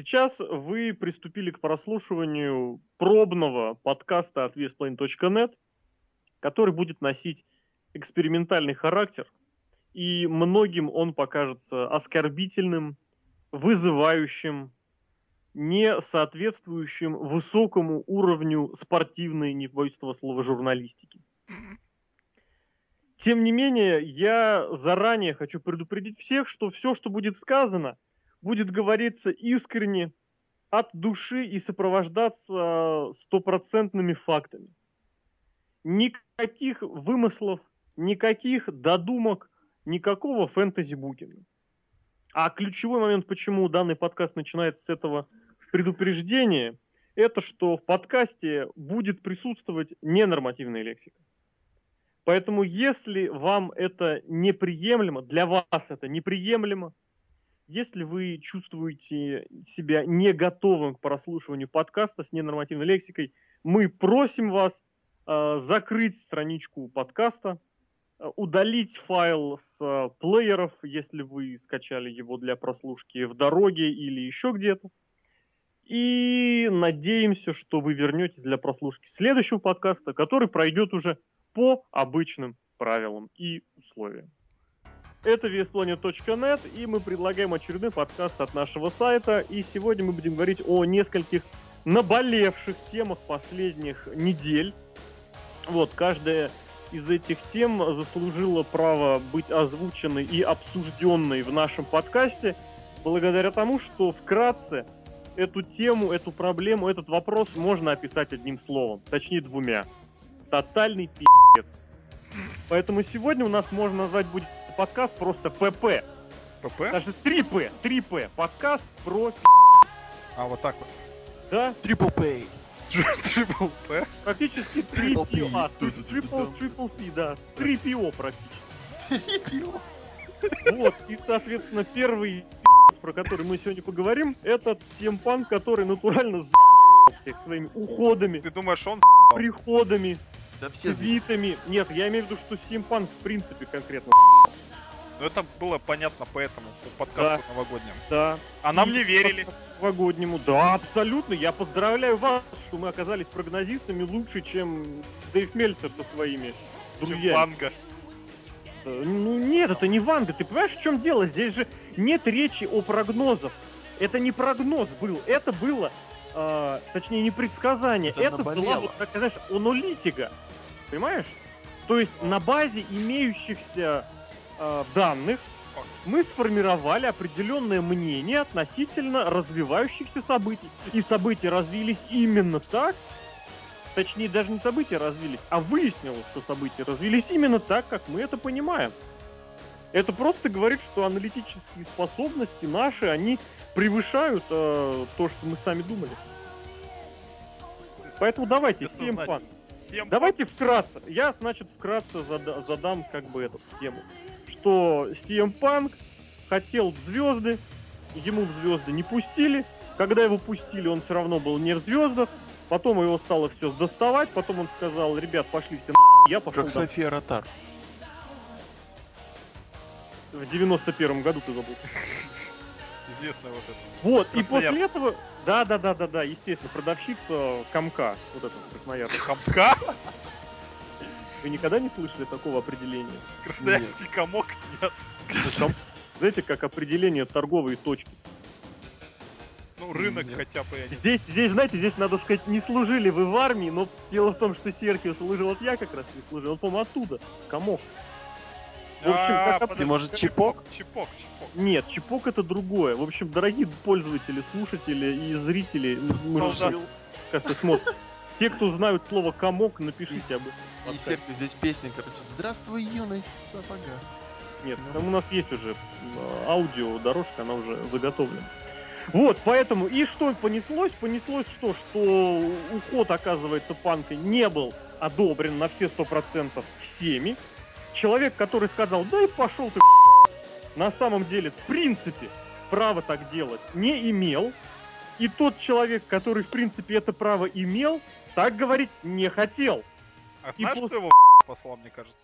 Сейчас вы приступили к прослушиванию пробного подкаста от VSPlane.net, который будет носить экспериментальный характер, и многим он покажется оскорбительным, вызывающим, не соответствующим высокому уровню спортивной, не боюсь этого слова, журналистики. Тем не менее, я заранее хочу предупредить всех, что все, что будет сказано, будет говориться искренне, от души и сопровождаться стопроцентными фактами. Никаких вымыслов, никаких додумок, никакого фэнтези-букинга. А ключевой момент, почему данный подкаст начинается с этого предупреждения, это что в подкасте будет присутствовать ненормативная лексика. Поэтому если вам это неприемлемо, для вас это неприемлемо, если вы чувствуете себя не готовым к прослушиванию подкаста с ненормативной лексикой, мы просим вас э, закрыть страничку подкаста, э, удалить файл с э, плееров, если вы скачали его для прослушки в дороге или еще где-то. И надеемся, что вы вернетесь для прослушки следующего подкаста, который пройдет уже по обычным правилам и условиям. Это VSPlanet.net, и мы предлагаем очередной подкаст от нашего сайта. И сегодня мы будем говорить о нескольких наболевших темах последних недель. Вот, каждая из этих тем заслужила право быть озвученной и обсужденной в нашем подкасте, благодаря тому, что вкратце эту тему, эту проблему, этот вопрос можно описать одним словом, точнее двумя. Тотальный пи***ц. Поэтому сегодня у нас можно назвать будет подкаст просто ПП. ПП? Даже 3П, 3П. Подкаст про А, вот так вот. Да? Triple Pay. Трипл П? Практически 3 Triple P. PO. Triple, triple P, да. 3 PO практически. Вот, и, соответственно, первый про который мы сегодня поговорим, это темпан, который натурально за всех своими уходами, Ты думаешь, он приходами, Да все твитами. Нет, я имею в виду, что Steampunk в принципе конкретно. Ну это было понятно поэтому, по подкасту новогоднему. Да. А нам И не верили. Новогоднему. Да, абсолютно. Я поздравляю вас, что мы оказались прогнозистами лучше, чем Дэйв Мельцер со своими Чем друзьями. Ванга. Э, Ну нет, это не Ванга. Ты понимаешь, в чем дело? Здесь же нет речи о прогнозах. Это не прогноз был, это было, э, точнее, не предсказание. Это Это, была, вот, так знаешь, аналитика. Понимаешь? То есть на базе имеющихся э, данных мы сформировали определенное мнение относительно развивающихся событий. И события развились именно так, точнее даже не события развились, а выяснилось, что события развились именно так, как мы это понимаем. Это просто говорит, что аналитические способности наши, они превышают э, то, что мы сами думали. Поэтому давайте, всем пан. Всем Давайте вкратце. Я, значит, вкратце зада- задам как бы эту тему. Что CM Punk хотел в звезды, ему в звезды не пустили. Когда его пустили, он все равно был не в звездах. Потом его стало все доставать. Потом он сказал, ребят, пошли все на***, я пошел Как домой». София Ротар. в 91 году ты забыл. Известная вот это. Вот, и после этого, да, да, да, да, да, естественно, продавщица комка, вот это Красноярск. Хамка? Вы никогда не слышали такого определения? Красноярский комок? Нет. Там, знаете, как определение торговой точки. Ну, рынок Нет. хотя бы, я не Здесь, здесь, знаете, здесь надо сказать, не служили вы в армии, но дело в том, что Серхио служил, вот я как раз не служил, он, по-моему, оттуда, комок. В общем, А, как подожди, Ты, может, чипок? Чипок, чипок. Нет, чипок это другое. В общем, дорогие пользователи, слушатели и зрители, мы же как-то смотрят. Те, кто знают слово комок, напишите об этом. в И. Серпи здесь песня, короче. Здравствуй, юность сапога. Нет, там у нас есть уже аудио, дорожка, она уже заготовлена. Вот, поэтому, и что понеслось? Понеслось что? Что уход, оказывается, панка не был одобрен на все сто процентов всеми. Человек, который сказал, да и пошел ты, на самом деле, в принципе, право так делать не имел. И тот человек, который, в принципе, это право имел, так говорить не хотел. А И знаешь, пос- кто его послал, мне кажется?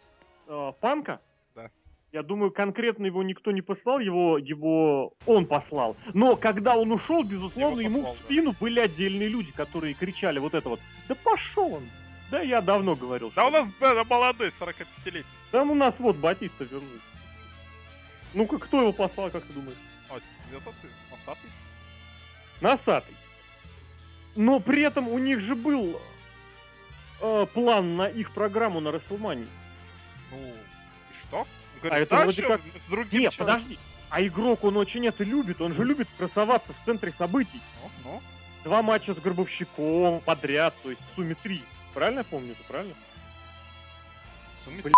Э, панка? Да. Я думаю, конкретно его никто не послал, его, его он послал. Но когда он ушел, безусловно, Его ему послал, в да. спину были отдельные люди, которые кричали вот это вот. Да пошел он! Да я давно говорил. Да у нас да, молодой, 45-летний. Там у нас вот Батиста вернулся. Ну-ка, кто его послал, как ты думаешь? А, это ты, носатый. Носатый. Но при этом у них же был э, план на их программу на Расселмании. Ну, и что? Он А говорит, это да, вроде как- с другим Нет, человеком». подожди. А игрок он очень это любит, он же любит красоваться в центре событий. Ну, ну. Два матча с Гробовщиком подряд, то есть в сумме три. Правильно я помню это, правильно? Сумме- Блин.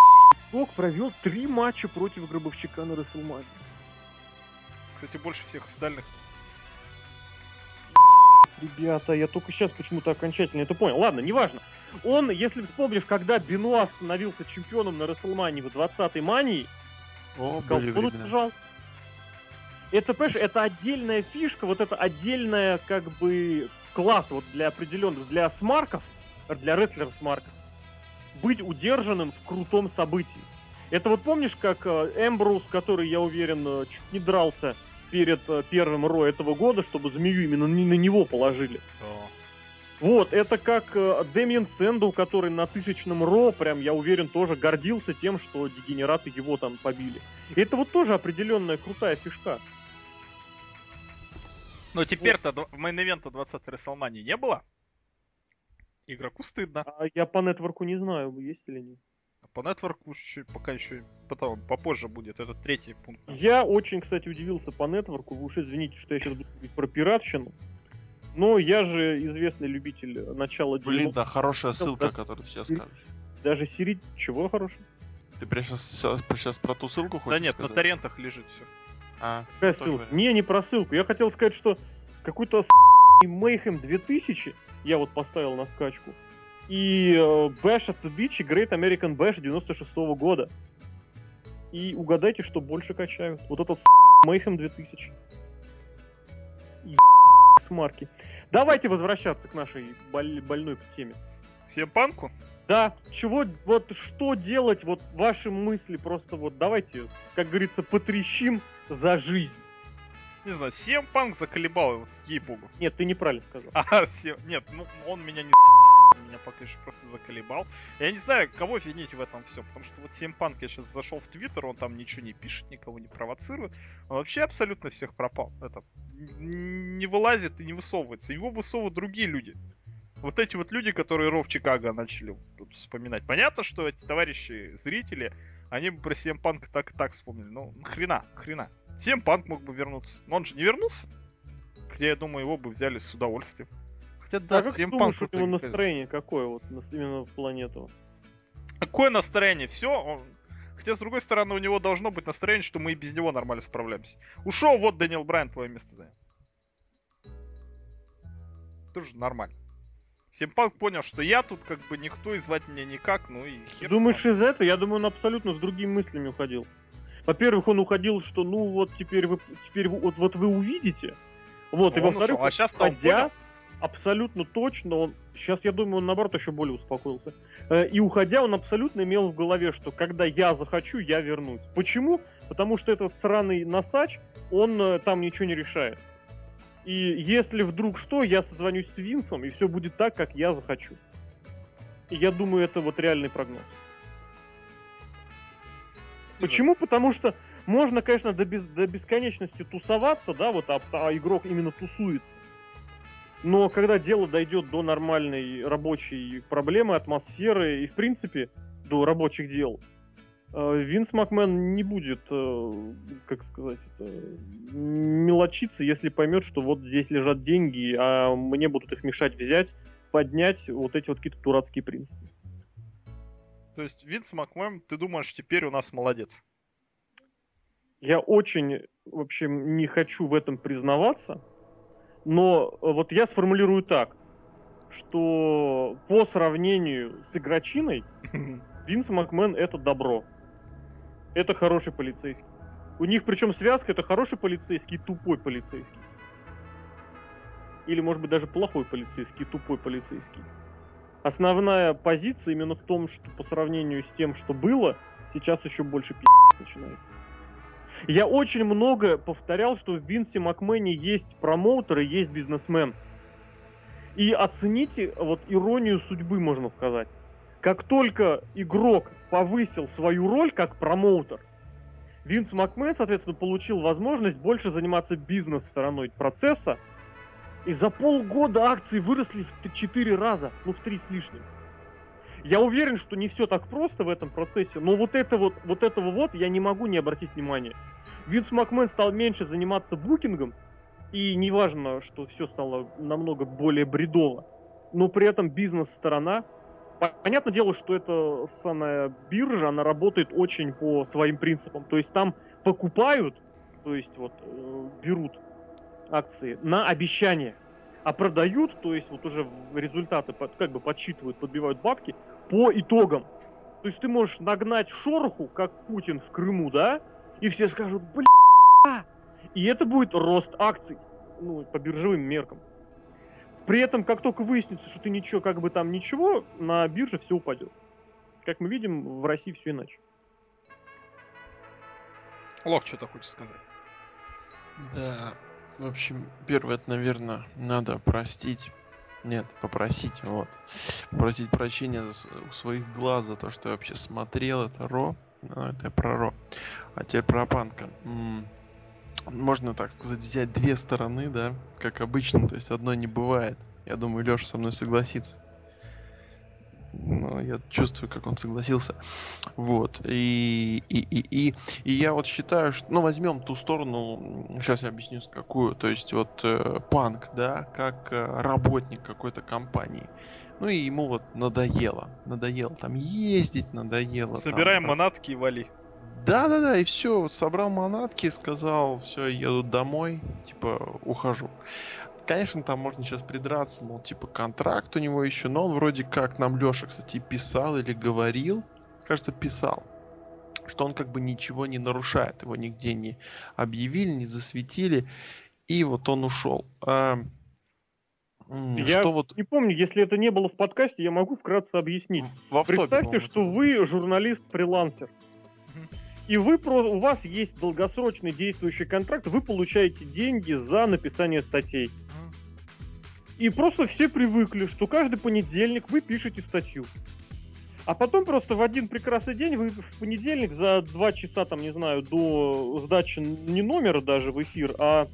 Игрок провел три матча против Гробовщика на Расселмании. Кстати, больше всех остальных. Ребята, я только сейчас почему-то окончательно это понял. Ладно, неважно. Он, если вспомнишь, когда Бенуа становился чемпионом на Расселмании в 20-й мании, О, были он удержал. Это, понимаешь, это отдельная фишка, вот это отдельная, как бы, класс вот для определенных, для смарков, для рестлеров смарков, быть удержанным в крутом событии. Это вот помнишь, как э, Эмброуз, который, я уверен, э, чуть не дрался перед э, первым Ро этого года, чтобы змею именно не на него положили. Вот, это как Дэмиен Сэндл, который на тысячном Ро, прям, я уверен, тоже гордился тем, что дегенераты его там побили. И это вот тоже определенная крутая фишка. Но теперь-то дв- мейн-ивента 20-й Расселмании не было. Игроку стыдно. А я по нетворку не знаю, есть или нет. По нетворку уж чуть- пока еще потом, попозже будет. Это третий пункт. Я очень, кстати, удивился по нетворку. Вы уж извините, что я сейчас буду говорить про пиратщину. Но я же известный любитель начала Блин, 90-х. да, хорошая Да. ссылка, которую ты сейчас скажешь. Даже серить чего хорошего? Ты прям сейчас, про ту ссылку хочешь Да нет, на сказать? торрентах лежит все. А, Какая тоже ссылка? вариант. Не, не про ссылку. Я хотел сказать, что какой-то Mayhem 2000 я вот поставил на скачку. И э, Bash at the Beach и Great American Bash 96 года. И угадайте, что больше качают. Вот этот Mayhem 2000. И смарки. Давайте возвращаться к нашей боль- больной теме. Всем панку? Да, чего, вот что делать, вот ваши мысли просто вот давайте, как говорится, потрещим за жизнь. Не знаю, CM Панк заколебал, вот ей-богу. Нет, ты неправильно сказал. А, CM нет, ну он меня не меня пока еще просто заколебал. Я не знаю, кого винить в этом все, потому что вот CM Punk, я сейчас зашел в Твиттер, он там ничего не пишет, никого не провоцирует. Он вообще абсолютно всех пропал. Это не вылазит и не высовывается. Его высовывают другие люди. Вот эти вот люди, которые Ров Чикаго начали тут вспоминать. Понятно, что эти товарищи, зрители, они бы про CM Punk так и так вспомнили. Ну, хрена, хрена. CM Punk мог бы вернуться. Но он же не вернулся. Хотя, я думаю, его бы взяли с удовольствием. Хотя, да, а как CM думаешь, Punk... у это него не- настроение какое вот именно в плане этого? Какое настроение? Все, Хотя, с другой стороны, у него должно быть настроение, что мы и без него нормально справляемся. Ушел, вот Дэниел Брайан твое место занял. Тоже нормально. Симпанк понял, что я тут как бы никто и звать меня никак, ну и хер Думаешь, вами. из этого? Я думаю, он абсолютно с другими мыслями уходил. Во-первых, он уходил, что ну вот теперь вы теперь вот, вот вы увидите. Вот, и Он во-вторых, а сейчас уходя, понял. абсолютно точно, он сейчас, я думаю, он наоборот еще более успокоился. Э, И уходя, он абсолютно имел в голове, что когда я захочу, я вернусь. Почему? Потому что этот сраный носач, он э, там ничего не решает. И если вдруг что, я созвонюсь с Винсом, и все будет так, как я захочу. И я думаю, это вот реальный прогноз. Почему? Потому что можно, конечно, до, без- до бесконечности тусоваться, да, вот, а, а игрок именно тусуется. Но когда дело дойдет до нормальной рабочей проблемы, атмосферы и, в принципе, до рабочих дел, Винс Макмен не будет, э, как сказать, мелочиться, если поймет, что вот здесь лежат деньги, а мне будут их мешать взять, поднять вот эти вот какие-то дурацкие принципы. То есть Винс Макмен, ты думаешь, теперь у нас молодец? Я очень, в общем, не хочу в этом признаваться, но э, вот я сформулирую так, что по сравнению с игрочиной, Винс Макмен это добро. Это хороший полицейский. У них причем связка это хороший полицейский и тупой полицейский. Или, может быть, даже плохой полицейский и тупой полицейский. Основная позиция именно в том, что по сравнению с тем, что было, сейчас еще больше пи***. начинается. Я очень много повторял, что в Винсе Макмене есть промоутер и есть бизнесмен. И оцените вот иронию судьбы, можно сказать. Как только игрок повысил свою роль как промоутер, Винс Макмен, соответственно, получил возможность больше заниматься бизнес-стороной процесса, и за полгода акции выросли в 4 раза, ну в 3 с лишним. Я уверен, что не все так просто в этом процессе, но вот, это вот, вот этого вот я не могу не обратить внимания. Винс Макмен стал меньше заниматься букингом, и неважно, что все стало намного более бредово, но при этом бизнес-сторона Понятное дело, что эта самая биржа, она работает очень по своим принципам. То есть там покупают, то есть вот э, берут акции на обещание, а продают, то есть вот уже результаты под, как бы подсчитывают, подбивают бабки по итогам. То есть ты можешь нагнать шороху, как Путин в Крыму, да, и все скажут, бля, и это будет рост акций, ну, по биржевым меркам. При этом, как только выяснится, что ты ничего, как бы там ничего, на бирже все упадет. Как мы видим, в России все иначе. Лох, что-то хочешь сказать? Да, в общем, первое, это, наверное, надо простить. Нет, попросить, вот. Попросить прощения у своих глаз за то, что я вообще смотрел это Ро. Ну, это я про Ро. А теперь про Панка. М -м можно так сказать, взять две стороны, да, как обычно, то есть одной не бывает. Я думаю, Леша со мной согласится. Но я чувствую, как он согласился. Вот. И, и, и, и, и я вот считаю, что... Ну, возьмем ту сторону, сейчас я объясню, какую. То есть вот э, панк, да, как э, работник какой-то компании. Ну и ему вот надоело. Надоело там ездить, надоело. Собираем там, манатки и вали. Да-да-да, и все, собрал манатки, сказал, все, еду домой, типа, ухожу. Конечно, там можно сейчас придраться, мол, типа, контракт у него еще, но он вроде как нам Леша, кстати, писал или говорил, кажется, писал, что он как бы ничего не нарушает, его нигде не объявили, не засветили, и вот он ушел. А, я что вот... не помню, если это не было в подкасте, я могу вкратце объяснить. В Представьте, что вы журналист-фрилансер и вы у вас есть долгосрочный действующий контракт, вы получаете деньги за написание статей. И просто все привыкли, что каждый понедельник вы пишете статью. А потом просто в один прекрасный день вы в понедельник за два часа, там, не знаю, до сдачи не номера даже в эфир, а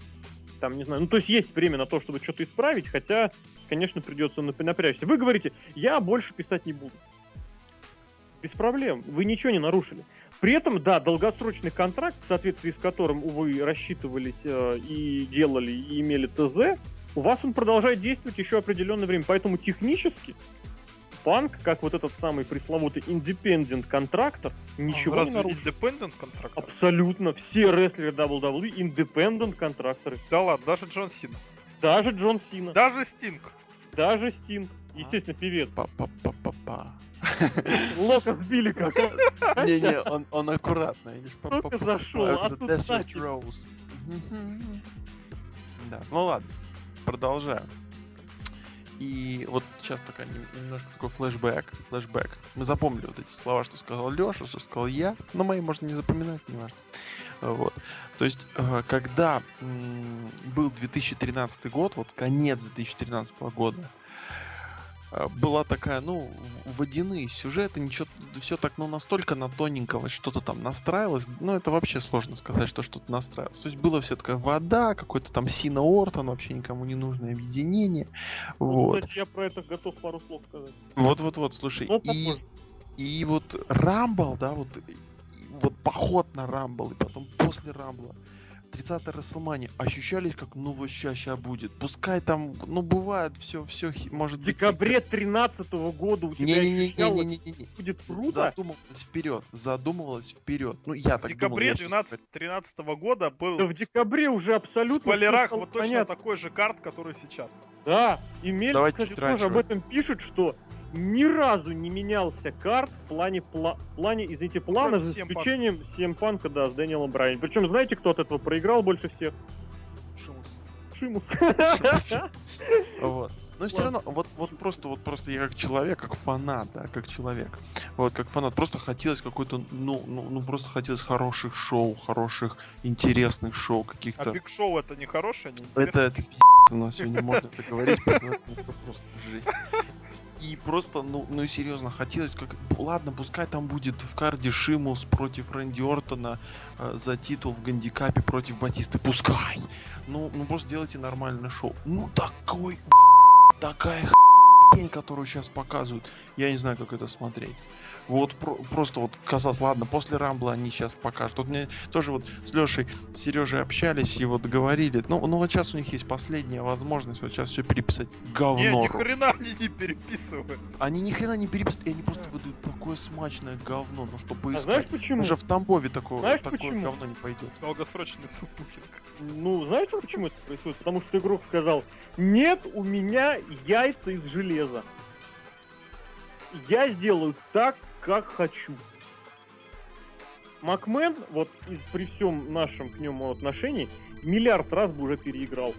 там, не знаю, ну, то есть есть время на то, чтобы что-то исправить, хотя, конечно, придется напрячься. Вы говорите, я больше писать не буду. Без проблем, вы ничего не нарушили. При этом, да, долгосрочный контракт, в соответствии с которым вы рассчитывались э, и делали, и имели ТЗ, у вас он продолжает действовать еще определенное время. Поэтому технически панк, как вот этот самый пресловутый independent контрактор, ничего а не нарушил. independent контрактор? Абсолютно. Все рестлеры WWE independent контракторы. Да ладно, даже Джон Сина. Даже Джон Сина. Даже Стинг. Даже Стинг. Естественно, певец. Па-па-па-па-па. Лока сбили как. Не-не, он, он аккуратно. Только зашел, а тут Да, ну ладно, продолжаем. И вот сейчас такая немножко такой флешбэк, флешбэк. Мы запомнили вот эти слова, что сказал Леша, что сказал я, но мои можно не запоминать, не важно. Вот. То есть, э, когда был 2013 год, вот конец 2013 года, была такая, ну, водяные сюжеты, ничего, все так, ну, настолько на тоненького что-то там настраивалось, ну, это вообще сложно сказать, что что-то настраивалось. То есть было все такая вода, какой-то там Сина Ортон, вообще никому не нужное объединение. Ну, вот. Кстати, я про это готов пару слов сказать. Вот-вот-вот, слушай, ну, и, и вот Рамбл, да, вот, вот поход на Рамбл, и потом после Рамбла, 30-й Расселмани ощущались как, ну вот сейчас, сейчас будет. Пускай там, ну бывает, все, все может быть. В декабре 13 -го года у тебя не, не, не, не, не, не, не. будет круто. Задумывалась вперед, задумывалась вперед. Ну я так В декабре 12 13 -го года был... Да в декабре уже абсолютно... В спойлерах вот точно понятно. такой же карт, который сейчас. Да, и Мельник, кстати, тоже об этом пишет, что ни разу не менялся карт в плане, пла в плане извините, плана, за исключением Семпанка, да, с Дэниелом Брайан. Причем, знаете, кто от этого проиграл больше всех? Шимус. Шимус. Вот. Но все равно, вот, вот просто, вот просто я как человек, как фанат, да, как человек, вот как фанат, просто хотелось какой-то, ну, ну, ну просто хотелось хороших шоу, хороших, интересных шоу, А каких-то. Биг Шоу это не хорошее, не Это, интересное? это пи***, у нас сегодня можно это говорить, просто жесть. И просто, ну, ну серьезно, хотелось как... Ладно, пускай там будет в карде Шимус против Рэнди Ортона э, за титул в гандикапе против Батисты. Пускай! Ну, ну просто делайте нормальное шоу. Ну такой такая хрень, которую сейчас показывают. Я не знаю, как это смотреть. Вот про- просто вот казалось, ладно, после Рамбла они сейчас покажут. Вот мне тоже вот с Лешей, с Сережей общались и вот говорили. Ну, ну вот сейчас у них есть последняя возможность вот сейчас все переписать говно. Не, ни хрена они не переписываются. Они ни хрена не переписывают, и они просто выдают такое смачное говно, ну что А поискать. знаешь почему? Даже в Тамбове такое, Знаешь такое почему? говно не пойдет. Долгосрочный тупукинг. Ну, знаете, почему это происходит? Потому что игрок сказал, нет, у меня яйца из железа. Я сделаю так, как хочу. Макмен, вот и при всем нашем к нему отношении, миллиард раз бы уже переиграл.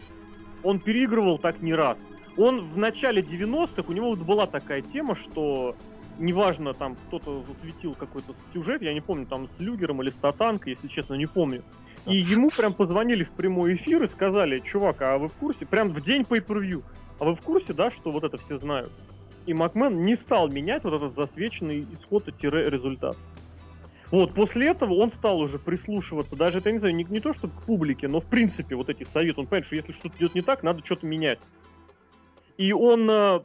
Он переигрывал так не раз. Он в начале 90-х, у него вот была такая тема, что неважно, там кто-то засветил какой-то сюжет, я не помню, там с Люгером или с Татанкой, если честно, не помню. И ему прям позвонили в прямой эфир и сказали, чувак, а вы в курсе, прям в день по per а вы в курсе, да, что вот это все знают? И Макмен не стал менять вот этот засвеченный исход-результат. Вот, после этого он стал уже прислушиваться, даже, это, не знаю, не, не то, что к публике, но в принципе вот эти советы, он понимает, что если что-то идет не так, надо что-то менять. И он, э,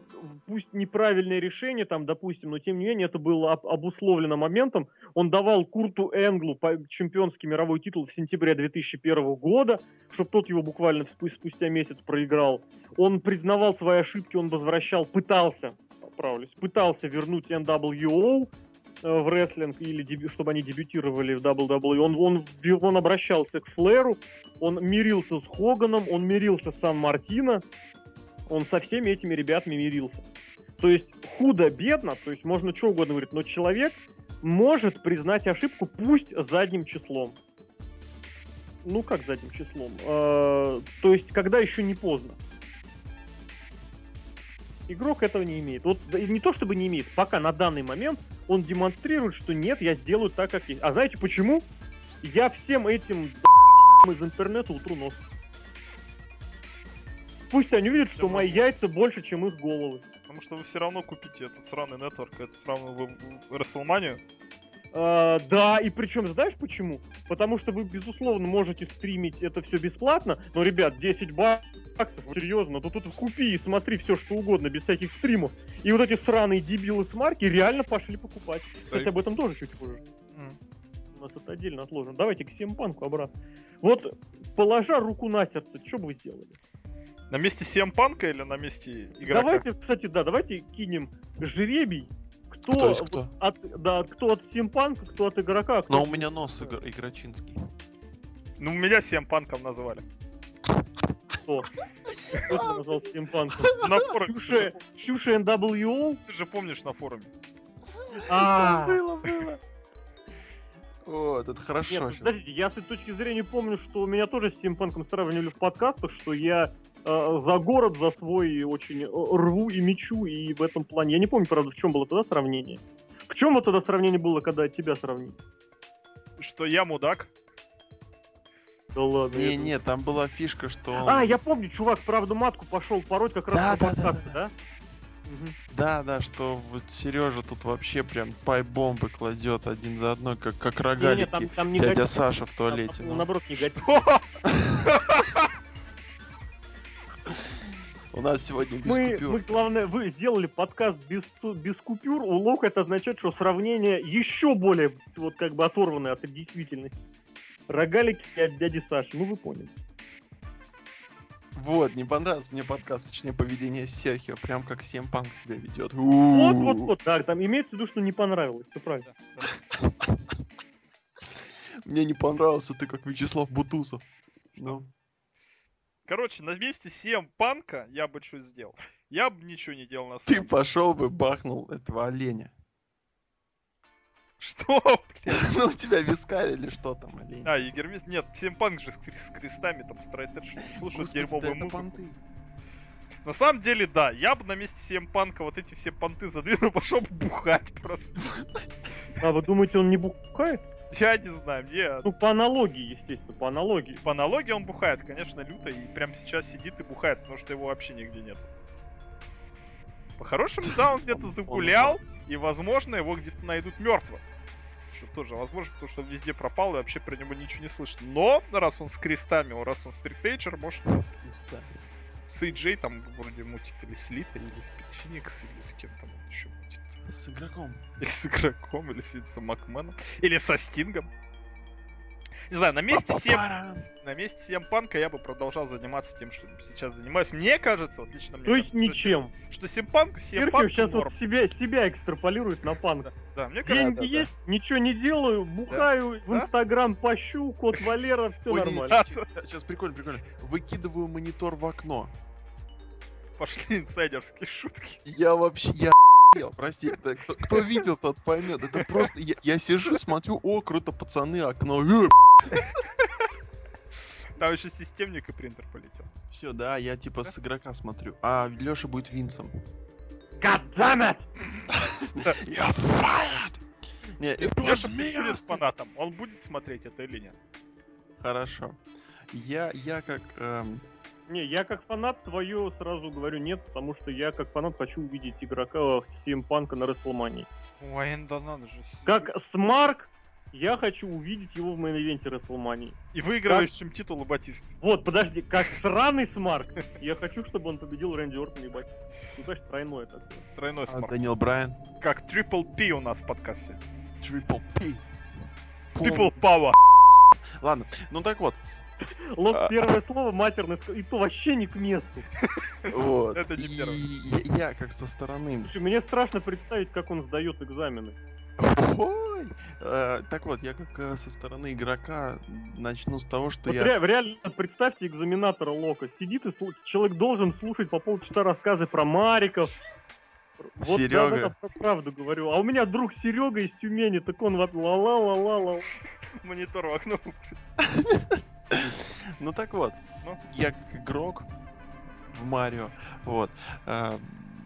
пусть неправильное решение, там, допустим, но тем не менее это было об- обусловлено моментом, он давал Курту Энглу чемпионский мировой титул в сентябре 2001 года, чтобы тот его буквально спу- спустя месяц проиграл. Он признавал свои ошибки, он возвращал, пытался, поправлюсь, пытался вернуть NWO э, в рестлинг или чтобы они дебютировали в WWE. Он, он, он обращался к Флэру, он мирился с Хоганом, он мирился с Сан-Мартино, он со всеми этими ребятами мирился. То есть худо-бедно, то есть можно что угодно говорить, но человек может признать ошибку, пусть задним числом. Ну как задним числом? Э, то есть когда еще не поздно. Игрок этого не имеет. Вот не то чтобы не имеет, пока на данный момент он демонстрирует, что нет, я сделаю так, как есть. А знаете почему? Я всем этим из интернета утру нос. Пусть они увидят, что мои яйца больше, чем их головы. Потому что вы все равно купите этот сраный нетворк, эту сраную вы- в- А, да, и причем знаешь почему? Потому что вы, безусловно, можете стримить это все бесплатно, но, ребят, 10 баксов, серьезно, то тут купи и смотри все что угодно, без всяких стримов. И вот эти сраные дебилы с марки реально пошли покупать. Кстати, Да. об этом тоже чуть позже. М. У нас это отдельно отложено. Давайте к Симпанку обратно. Вот, положа руку на сердце, что бы вы сделали? На месте CM Панка или на месте игрока? Давайте, кстати, да, давайте кинем жребий. Кто, Кто есть кто? От, да, кто от Симпанка, кто от игрока. кто Но у от- меня нос игр- игрочинский. Ну, меня CM Панком назвали. Кто? Кто тебя назвал Симпанком? На форуме. Ты Ксюша, же, Ксюша NWO? ты же помнишь на форуме. А, Было, было. Вот, это хорошо. Нет, ну, подождите, я с этой точки зрения помню, что меня тоже с Симпанком сравнивали в подкастах, что я за город, за свой очень э, рву и мечу, и в этом плане. Я не помню, правда, в чем было тогда сравнение. В чем вот тогда сравнение было, когда тебя сравнили? Что я мудак. Да ладно. Не, не, там была фишка, что он... А, я помню, чувак правду матку пошел пороть как раз Да, на да, да, да? Мгм. Да, да, что вот Сережа тут вообще прям пай-бомбы кладет один за одной, как, как рогалики. там, там Дядя. Саша в Там, туалете. там, ну. наоборот, негатив. У нас сегодня без Мы, купюр. мы, главное, вы сделали подкаст без, без купюр. У Лока это означает, что сравнение еще более вот как бы оторванное от действительности. Рогалики от дяди Саши. Ну, вы поняли. Вот, не понравился мне подкаст, точнее поведение Серхио, прям как Сем Панк себя ведет. Вот, вот, вот. Да, там имеется в виду, что не понравилось. Все правильно. Мне не понравился ты, как Вячеслав Бутусов. Ну, Короче, на месте CM Панка я бы что сделал? Я бы ничего не делал на ты самом пошел бы бахнул этого оленя. Что, блядь? Ну, у тебя вискарь или что там, олень? А, Егермис? Нет, CM Панк же с, кре- с крестами там строит. Слушают дерьмовую да музыку. понты. На самом деле, да, я бы на месте CM Панка вот эти все понты задвинул, пошел бы бухать просто. А вы думаете, он не бухает? Я не знаю, мне... Ну, по аналогии, естественно, по аналогии. По аналогии он бухает, конечно, люто, и прямо сейчас сидит и бухает, потому что его вообще нигде нет. По-хорошему, да, он где-то загулял, и, возможно, его где-то найдут мертвым. Что тоже возможно, потому что он везде пропал, и вообще про него ничего не слышно. Но, раз он с крестами, раз он стритейджер, может, с AJ там вроде мутит или с Литой, или с Питфеникс, или с кем там он еще. С игроком. Или с игроком, или с Винсом Макменом, или со Стингом. Не знаю, на месте 7... На месте 7 панка я бы продолжал заниматься тем, что сейчас занимаюсь. Мне кажется, вот лично мне То есть кажется, ничем. Что 7 панк, 7 Серхио панк сейчас норм. вот себя, себя экстраполирует на панк. Да, да, мне кажется, Деньги да, да. есть, ничего не делаю, бухаю, в Да? инстаграм пощу, кот Валера, все Ой, не, нормально. не, Сейчас прикольно, прикольно. Выкидываю монитор в окно. пошли инсайдерские шутки. Я вообще, я охуел, прости, это кто, кто видел, тот поймет. Это просто, я, я сижу, смотрю, о, круто, пацаны, окно, э, Там еще системник и принтер полетел. все, да, я типа с игрока смотрю. А Леша будет Винсом. God damn it! Я fired! Не, it was Леша будет фанатом. Он будет смотреть это или нет? Хорошо. Я, я как... эм, Не, я как фанат твое сразу говорю нет, потому что я как фанат хочу увидеть игрока CM Панка на Расселмании. Ой, да надо же. Как smark, я хочу увидеть его в мейн-ивенте Расселмании. И выигрывающим титул у Батисты. Вот, подожди, как сраный smark, я хочу, чтобы он победил Рэнди Ортон и Батиста. Ну, конечно, тройное такое. Тройной а, smark. Даниэл Брайан. Как Triple P у нас в подкасте. Triple P. Triple Power. Ладно, ну так вот. Лок А. первое слово матерное, и то вообще не к месту. вот. Это не И первое. я, я как со стороны... Слушай, мне страшно представить, как он сдает экзамены. Ой! Э, так вот, я как э, со стороны игрока начну с того, что Вот я... ре- реально, представьте экзаменатора Лока. Сидит и человек должен слушать по полчаса рассказы про Мариков. Вот Серега. да, про правду говорю. А у меня друг Серега из Тюмени, так он вот ла-ла-ла-ла-ла. Монитор в окно. Ну так вот, Ну. я как игрок в Марио, вот. э,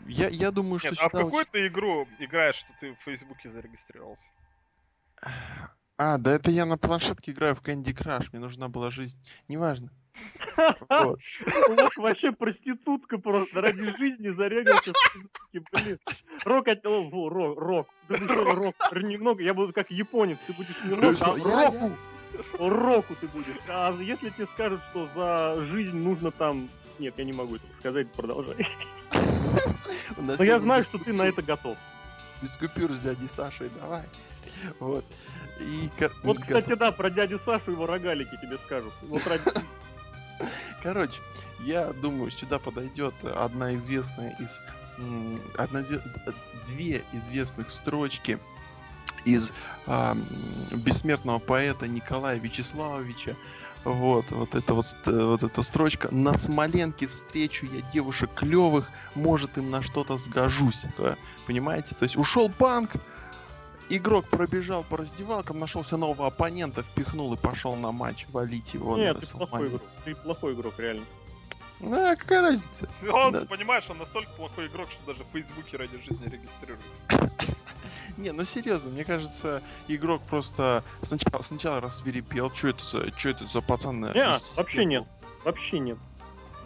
я, я думаю, что Нет, а в какую ты игру играешь, что ты в Фейсбуке зарегистрировался? А, да это я на планшетке играю в Candy Crush, мне нужна была жизнь. Неважно. Вот. Лок вообще проститутка просто. Ради жизни зарегался в Фейсбуке, блин. Рок Рок, Рок. Рок. Немного, я буду как японец. Ты будешь не а Року. Року ты будешь. А если тебе скажут, что за жизнь нужно там... Нет, я не могу этого сказать, продолжай. Но я знаю, что ты на это готов. Без купюр с дядей Сашей, давай. Вот. И, Вот, кстати, да, про дядю Сашу его рогалики тебе скажут. Вот ради... Короче, я думаю, сюда подойдет одна известная из... Одна, д- две известных строчки из м, бессмертного поэта Николая Вячеславовича. Вот, вот эта вот, вот эта строчка. На Смоленке встречу я девушек клевых, может им на что-то сгожусь. То, понимаете? То есть ушел панк, игрок пробежал по раздевалкам, нашелся нового оппонента, впихнул и пошел на матч валить его. Нет, ты плохой игрок. Ты плохой игрок, реально. А какая разница? Он, Да. понимаешь, он настолько плохой игрок, что даже в Фейсбуке ради жизни регистрируется. Не, ну серьезно, мне кажется, игрок просто сначала, сначала рассверепел, что это за, что это за пацан? Не, вообще нет. Вообще нет.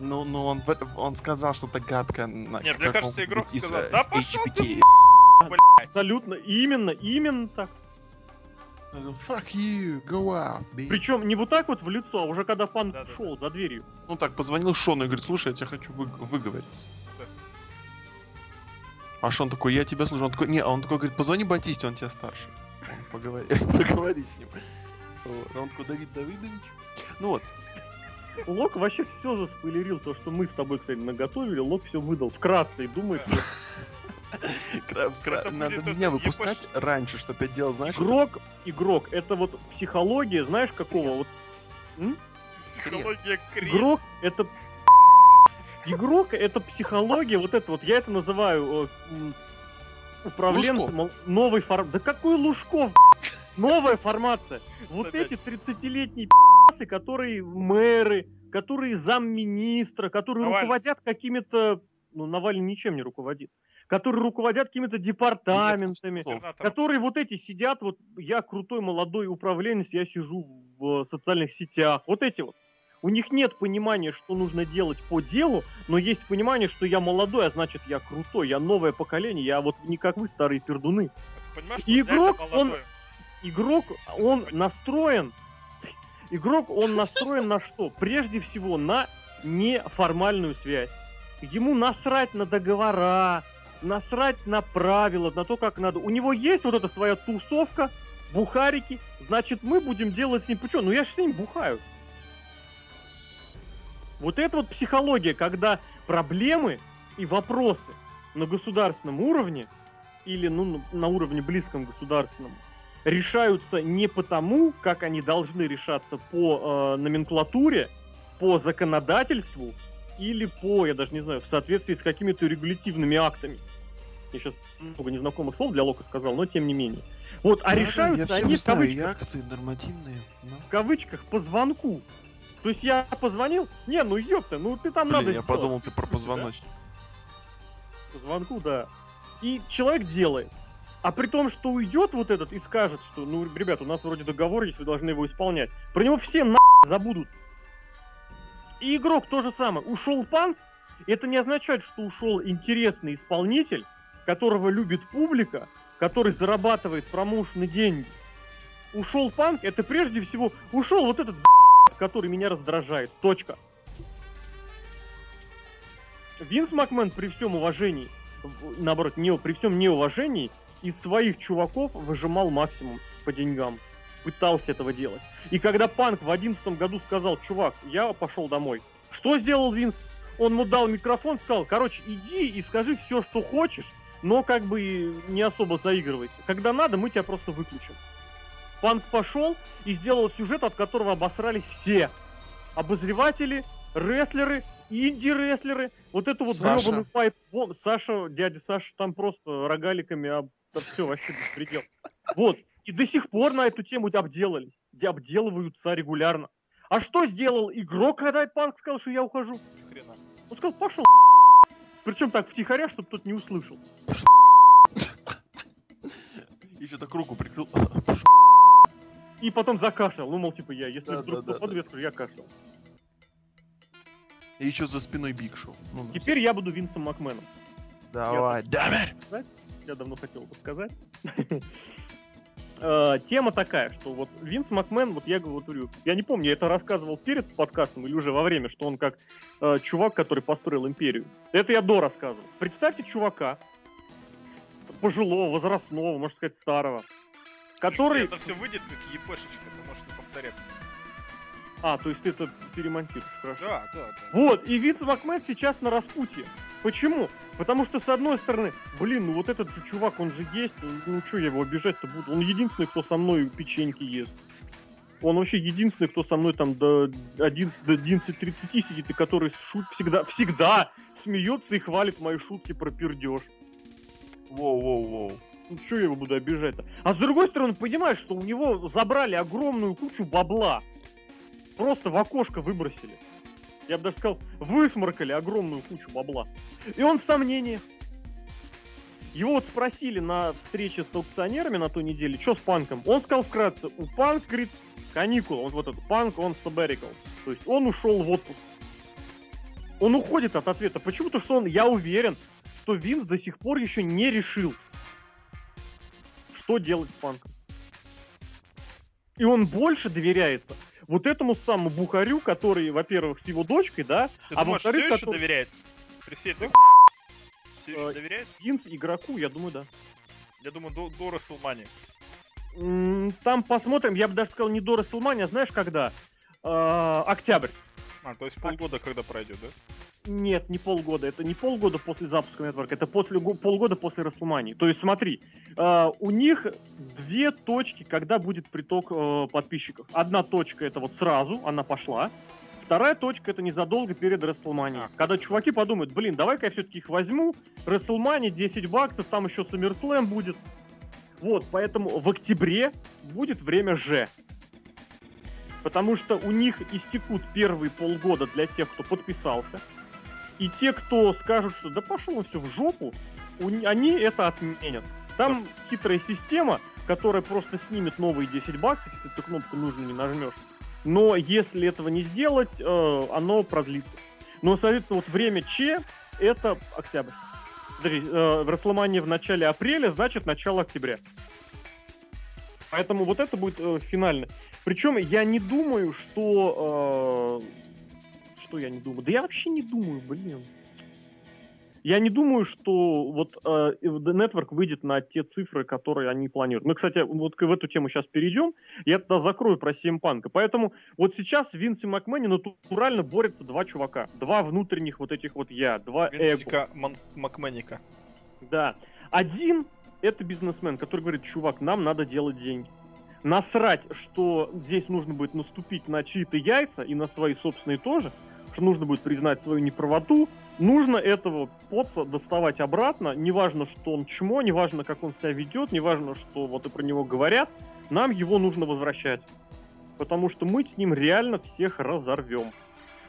Ну, ну он, он сказал что-то гадко. На Нет, мне кажется, игрок из, сказал, э, «Да пошёл HBK. Абсолютно. Именно, именно так. Fuck you, go out, bitch. Причем не вот так вот в лицо, а уже когда фан Да-да-да. шел за дверью. Ну так, позвонил Шону и говорит, слушай, я тебя хочу вы- выговориться. Да. А Шон такой, я тебя слушаю. Он такой, не, а он такой говорит, позвони Батисте, он тебя старше. Он поговори, поговори с ним. Вот. А он такой, Давид Давидович. Ну вот, Лок вообще все заспойлерил, то, что мы с тобой, кстати, наготовили, Лок все выдал вкратце и думает, что надо меня выпускать раньше, чтобы я делал, знаешь, игрок, игрок, это вот психология, знаешь, какого? Вот Психология крем. игрок, это игрок, это психология, вот это вот, я это называю э, управленцем новой формации. Да какой Лужков? Новая формация. Вот эти 30-летние пи***сы, которые мэры, которые замминистра, которые Навальный. руководят какими-то... Ну, Навальный ничем не руководит. Которые руководят какими-то департаментами. Губернатор. которые вот эти сидят, вот я крутой молодой управленец, я сижу в э, социальных сетях, вот эти вот. У них нет понимания, что нужно делать по делу, но есть понимание, что я молодой, а значит я крутой, я новое поколение, я вот не как вы, старые пердуны. Понимаешь, что Игрок, он-. Игрок, он настроен, игрок, он настроен на что? Прежде всего на неформальную связь. Ему насрать на договора, насрать на правила, на то, как надо. У него есть вот эта своя тусовка, бухарики, значит, мы будем делать с ним... Почему? Ну я же с ним бухаю. Вот это вот психология, когда проблемы и вопросы на государственном уровне или ну, на- уровне близком государственному решаются не потому, как они должны решаться по э, номенклатуре, по законодательству или по, я даже не знаю, в соответствии с какими-то регулятивными актами. Я сейчас много незнакомых слов для Лока сказал, но тем не менее. Вот, а Да-да, решаются я все они в кавычках, акции нормативные. ну. в кавычках по звонку. То есть я позвонил, не, ну ёпта, ну ты там Блин, надо я сделать. подумал, ты про позвоночник. по звонку, да. И человек делает. А при том, что уйдет вот этот и скажет, что, ну, ребят, у нас вроде договор есть, вы должны его исполнять. Про него все на забудут. И игрок то же самое. Ушел панк, это не означает, что ушел интересный исполнитель, которого любит публика, который зарабатывает промоушены деньги. Ушел панк, это прежде всего ушел вот этот который меня раздражает. Точка. Винс Макмен при всем уважении, наоборот, не, при всем неуважении, из своих чуваков выжимал максимум по деньгам. Пытался этого делать. И когда Панк в одиннадцатом году сказал, чувак, я пошел домой. Что сделал Винс? Он ему дал микрофон, сказал, короче, иди и скажи все, что хочешь, но как бы не особо заигрывайся. Когда надо, мы тебя просто выключим. Панк пошел и сделал сюжет, от которого обосрались все. Обозреватели, рестлеры, инди-рестлеры. Вот это вот Саша. гребаный пайп. Вон, Саша, дядя Саша там просто рогаликами об... все вообще беспредел. Вот. И до сих пор на эту тему обделались. Де- Обделываются регулярно. А что сделал игрок, когда Панк сказал, что я ухожу? Ни хрена. Он сказал, пошел. Причем так втихаря, чтобы тот не услышал. Еще так руку прикрыл. И потом закашлял. Ну, мол, типа, я, если Да, вдруг да, кто да, подвеску, я кашлял. И еще за спиной Биг Шоу. Ну, Теперь я буду Винсом Макменом. Давай, Дамер! Я давно хотел бы сказать. Э, Тема такая, что вот Винс Макмен, вот я говорю, я не помню, я это рассказывал перед подкастом или уже во время, что он как э, чувак, который построил империю. Это я до рассказывал. Представьте чувака, пожилого, возрастного, можно сказать, старого, который... Если это все выйдет как епшечка, то может не повторяться. А, то есть ты это перемонтируешь, хорошо. Да, да, да. Вот, и Винс Макмен сейчас на распутье. Почему? Потому что, с одной стороны, блин, ну вот этот же чувак, он же есть, ну что я его обижать-то буду? Он единственный, кто со мной печеньки ест. Он вообще единственный, кто со мной там до 11, до 11.30 сидит, и который шут всегда, всегда смеется и хвалит мои шутки про пердеж. Воу-воу-воу. Ну что я его буду обижать-то? А с другой стороны, понимаешь, что у него забрали огромную кучу бабла. Просто в окошко выбросили. Я бы даже сказал, высморкали огромную кучу бабла. И он в сомнениях. Его вот спросили на встрече с аукционерами на той неделе, что с панком. Он сказал вкратце, у панк, говорит, каникулы. Он вот этот панк, он sabbatical. То есть он ушел в отпуск. Он уходит от ответа. Почему-то, что он, я уверен, что Винс до сих пор еще не решил, что делать с панком. И он больше доверяется вот этому самому Бухарю, который, во-первых, с его дочкой, да, Ты а думаешь, во-вторых, все еще который- доверяется? При всей этой все еще Э, доверяется? Винс игроку, я думаю, да. Я думаю, до, до Расселмании. М, Там посмотрим, я бы даже сказал, не до Расселмания, знаешь, когда? Э, Октябрь. А, то есть полгода когда пройдет, да? Нет, не полгода. Это не полгода после запуска нетворка, это после го- полгода после Расселмании. То есть, смотри, э, у них две точки, когда будет приток э, подписчиков. Одна точка это вот сразу, она пошла. Вторая точка это незадолго перед Расселманией. А. Когда чуваки подумают, блин, давай-ка я все-таки их возьму. Расселмания 10 баксов, там еще SummerSlam будет. Вот, поэтому в октябре будет время Ж. Потому что у них истекут первые полгода для тех, кто подписался. И те, кто скажут, что да пошел все в жопу, они это отменят. Там хитрая система, которая просто снимет новые 10 баксов, если ты кнопку нужную не нажмешь. Но если этого не сделать, э, оно продлится. Но, соответственно, вот время Че это октябрь. Подожди, э, WrestleMania в начале апреля, значит начало октября. Поэтому вот это будет э, финально. Причем я не думаю, что... э, что я не думаю? Да я вообще не думаю, блин. Я не думаю, что вот э, The Network выйдет на те цифры, которые они планируют. Мы, кстати, вот к- в эту тему сейчас перейдем. Я тогда закрою про Punk. Поэтому вот сейчас в Винсе Макмене натурально борются два чувака. Два внутренних вот этих вот я. Два. Винсика Макменика. Да. Один это бизнесмен, который говорит, чувак, нам надо делать деньги. Насрать, что здесь нужно будет наступить на чьи-то яйца и на свои собственные тоже, что нужно будет признать свою неправоту, нужно этого поца доставать обратно, неважно, что он чмо, неважно, как он себя ведет, неважно, что вот и про него говорят, нам его нужно возвращать. Потому что мы с ним реально всех разорвем.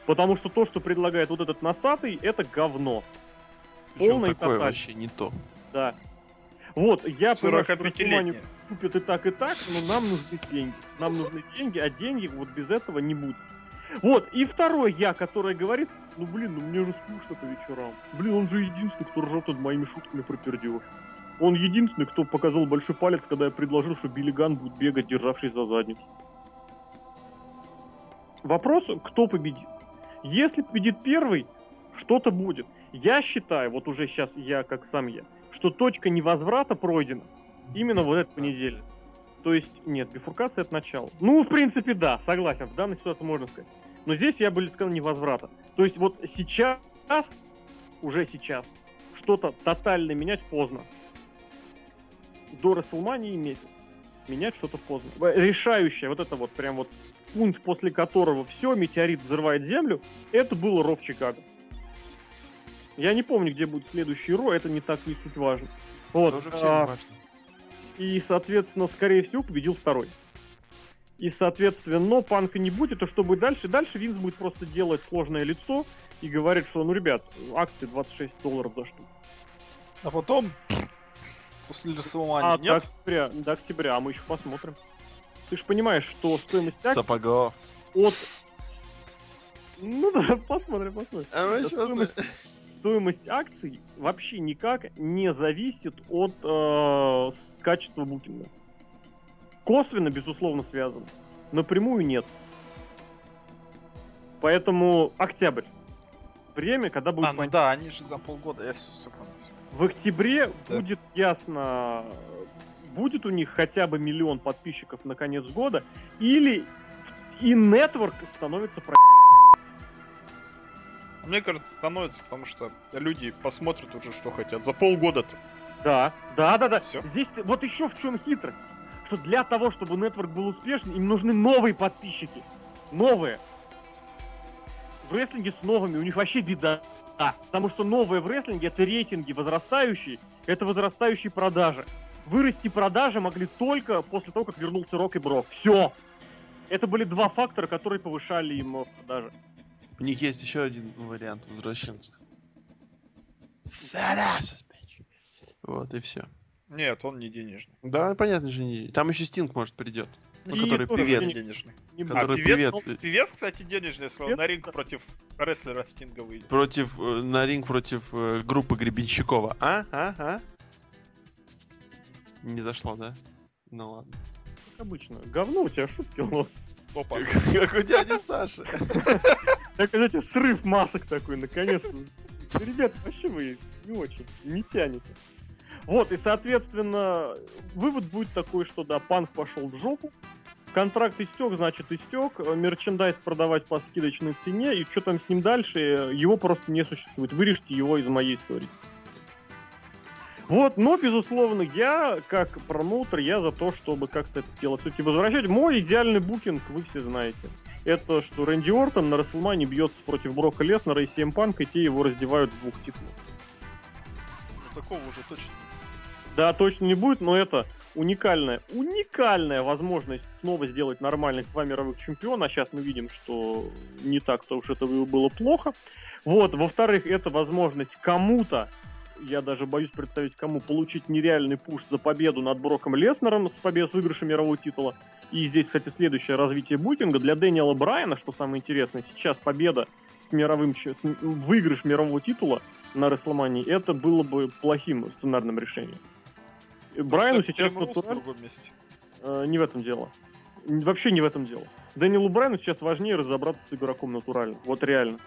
Потому что то, что предлагает вот этот носатый, это говно. Причем полный такое тоталь. вообще не то. Да. Вот, я понимаю, что 45-летняя. WrestleMania купят и так, и так, но нам нужны деньги. Нам нужны деньги, а деньги вот без этого не будет. Вот, и второй я, который говорит, ну блин, ну мне же скучно по вечерам. Блин, он же единственный, кто ржет над моими шутками про пердеж. Он единственный, кто показал большой палец, когда я предложил, что Билли Ган будет бегать, державшись за задницу. Вопрос, кто победит. Если победит первый, что-то будет. Я считаю, вот уже сейчас я как сам я, что точка невозврата пройдена именно вот этот понедельник. То есть, нет, бифуркация от начала. Ну, в принципе, да, согласен, в данной ситуации можно сказать. Но здесь я бы сказал невозврата. То есть вот сейчас, уже сейчас, что-то тотально менять поздно. До Расселмании месяц. Менять что-то поздно. Решающее, вот это вот прям вот пункт, после которого все, метеорит взрывает Землю, это было Ро в Чикаго. Я не помню, где будет следующий Ро, это не так и суть важно. Вот. Тоже а, всем важно. И, соответственно, скорее всего, победил второй. И, соответственно, но панка не будет, и что будет дальше? Дальше Винс будет просто делать сложное лицо и говорит, что, ну, ребят, акции 26 долларов за штуку. А потом, после А Расселмании, до нет? октября, до октября, а мы еще посмотрим. Ты же понимаешь, что стоимость акций Сапогов. от... Ну да, посмотрим, посмотрим. А мы Да стоимость- Стоимость акций вообще никак не зависит от э, качества букинга. Косвенно, безусловно, связано. Напрямую нет. Поэтому октябрь. Время, когда будет А, ну да, они же за полгода, я все, все понял. В октябре Да. будет ясно, будет у них хотя бы миллион подписчиков на конец года, или и нетворк становится про... Мне кажется, становится, потому что люди посмотрят уже, что хотят. За полгода-то. Да, да, да, да. Всё. Здесь вот еще в чем хитрость. Что для того, чтобы нетворк был успешным, им нужны новые подписчики. Новые. В рестлинге с новыми у них вообще беда. Потому что новые в рестлинге это рейтинги возрастающие, это возрастающие продажи. Вырасти продажи могли только после того, как вернулся Рок и Брок. Все. Это были два фактора, которые повышали им продажи. У них есть еще один вариант возвращенца. Вот и все. Нет, он не денежный. Да, понятно же, не. Там еще Стинг, может, придет. Ну, который певец. не- денежный. Не Который а, певец, певец. ну, певец, кстати, денежный, если он Певец, на ринг против рестлера Стинга выйдет. Против, э, на ринг против э, группы Гребенщикова. А? А? А? Не зашло, да? Ну ладно. Как обычно. Говно у тебя шутки, Лох. Опа. Как у дяди Саши. Так, знаете, срыв масок такой, наконец-то. Ребята, вообще вы не очень, не тянете. Вот, и, соответственно, вывод будет такой, что, да, панк пошел в жопу, контракт истек, значит, истек, мерчендайз продавать по скидочной цене, и что там с ним дальше, его просто не существует. Вырежьте его из моей истории. Вот, но, безусловно, я, как промоутер, я за то, чтобы как-то это дело все-таки возвращать. Мой идеальный букинг, вы все знаете. Это что Рэнди Ортон на Расселмане бьется против Брока Леснера и CM Панка, и те его раздевают двух титулах. Ну, такого уже точно. Да, точно не будет, но это уникальная, уникальная возможность снова сделать нормальных два мировых чемпиона. А сейчас мы видим, что не так-то уж это было плохо. Вот, во-вторых, это возможность кому-то, я даже боюсь представить кому, получить нереальный пуш за победу над Броком Леснером с победой с выигрышем мирового титула. И здесь, кстати, следующее развитие букинга для Дэниела Брайана, что самое интересное, сейчас победа с мировым, с, выигрыш мирового титула на Рестлмании, это было бы плохим сценарным решением. Брайану сейчас натурально... Э, не в этом дело. Вообще не в этом дело. Дэниелу Брайану сейчас важнее разобраться с игроком натурально. Вот реально.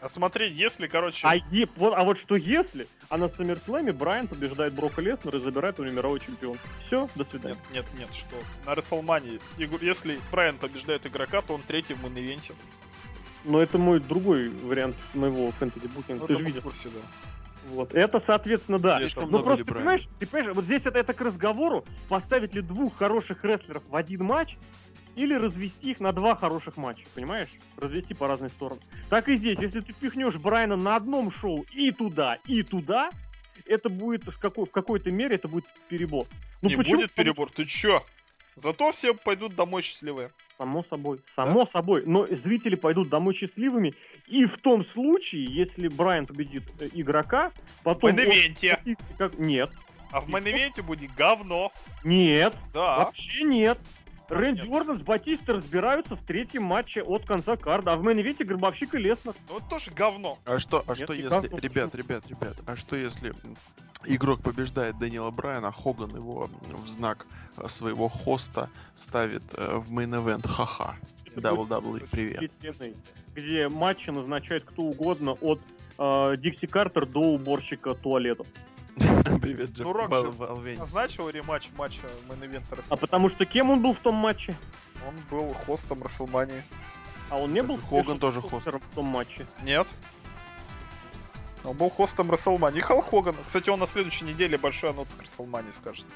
А смотри, если, короче... А, е, вот, а вот что если, а на SummerSlam Брайан побеждает Брока Леснера и забирает у него мировой чемпион. Все, до свидания. Нет, нет, нет, что? На WrestleMania, если Брайан побеждает игрока, то он третий в мейн-ивенте. Но это мой другой вариант моего фэнтези-букинга. Ну, Ты же видел. Курсе, да. Вот. Это, соответственно, да. Ну просто ты понимаешь, ты понимаешь, вот здесь это, это к разговору, поставить ли двух хороших рестлеров в один матч, или развести их на два хороших матча, понимаешь? Развести по разные стороны. Так и здесь, если ты пихнешь Брайана на одном шоу и туда, и туда, это будет в, какой, в какой-то мере это будет перебор. Ну, Не почему? будет перебор, ты чё? Зато все пойдут домой счастливые. Само собой, само да? собой. Но зрители пойдут домой счастливыми. И в том случае, если Брайан победит э, игрока, потом... В мейн-ивенте. Как... Нет. А в мейн-ивенте будет говно. Нет. Да. Вообще нет. Рэнди Орден с Батистой разбираются в третьем матче от конца карда, а в мейн-ивенте Гробовщик и Леснер. Ну это тоже говно. А что, а Нет, что если, говно, ребят, ребят, ребят, а что если игрок побеждает Данила Брайана, Хоган его в знак своего хоста ставит э, в main event, ха-ха. WWE, привет. Где матчи назначает кто угодно от э, Дикси Картер до уборщика туалетов. Привет, Джефф. Дурак же назначил рематч матча main А потому что кем он был в том матче? Он был хостом Расселмании. А он не был Хоган тоже хост в том матче? Нет. Он был хостом Расселмании. Хал Хоган. Кстати, он на следующей неделе большой анонс к Расселмании скажет.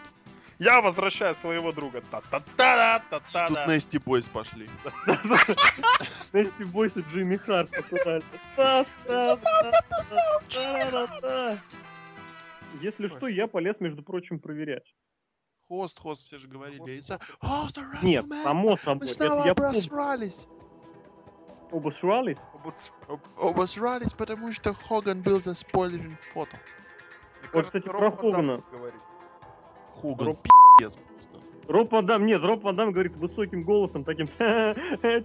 Я возвращаю своего друга. та та та та та Тут Нести Бойс пошли. Нести Бойс и Джимми Харт. Если что, я полез, между прочим, проверять. Хост, хост, все же говорили. Нет, само собой. Мы обосрались. Обосрались? Обосрались, потому что Хоган был за спойлерин фото. Вот, кстати, про Хогана. Хоган, пи***ц Роб Адам, нет, Роб Адам говорит высоким голосом, таким,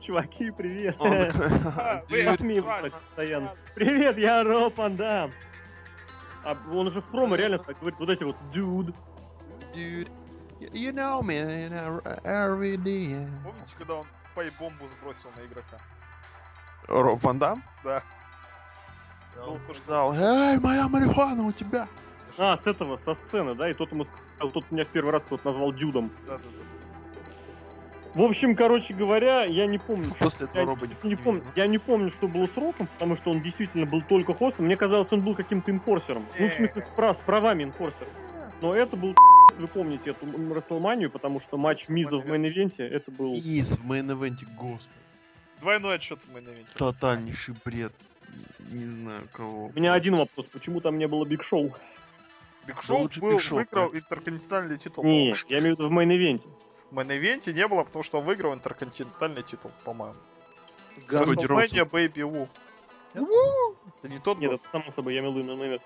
чуваки, привет. Вы посмеиваетесь постоянно. Привет, я Роб Адам. А он же в промо реально так говорит, вот эти вот dude. Dude. You know me, you know, every day. Помните, когда он пай-бомбу сбросил на игрока? Роб Ван Дам? Да. Он сказал, эй, моя марихуана у тебя. А, с этого, со сцены, да? И тот ему сказал, тот меня в первый раз кто-то назвал дюдом. Да, да, да. В общем, короче говоря, я не помню. После этого я, Роба не, не помню. Я не помню, что было с Роком, потому что он действительно был только хостом. Мне казалось, он был каким-то инфорсером. Ну, в смысле, с, прав, с правами инфорсера. Но это был вы помните эту Расселманию, потому что матч Миза в мейн-ивенте, это был... Миз в мейн-ивенте, господи. Двойной отчет в мейн-ивенте. Тотальнейший бред. Не знаю кого. У меня один вопрос, почему там не было Биг Шоу? Биг Шоу был, выиграл интерконтинентальный титул. Не, я имею в виду в мейн-ивенте. Мейн-ивенте не было, потому что он выиграл интерконтинентальный титул, по-моему. WrestleMania Baby Woo. Это не тот Нет, это само собой, я имел в виду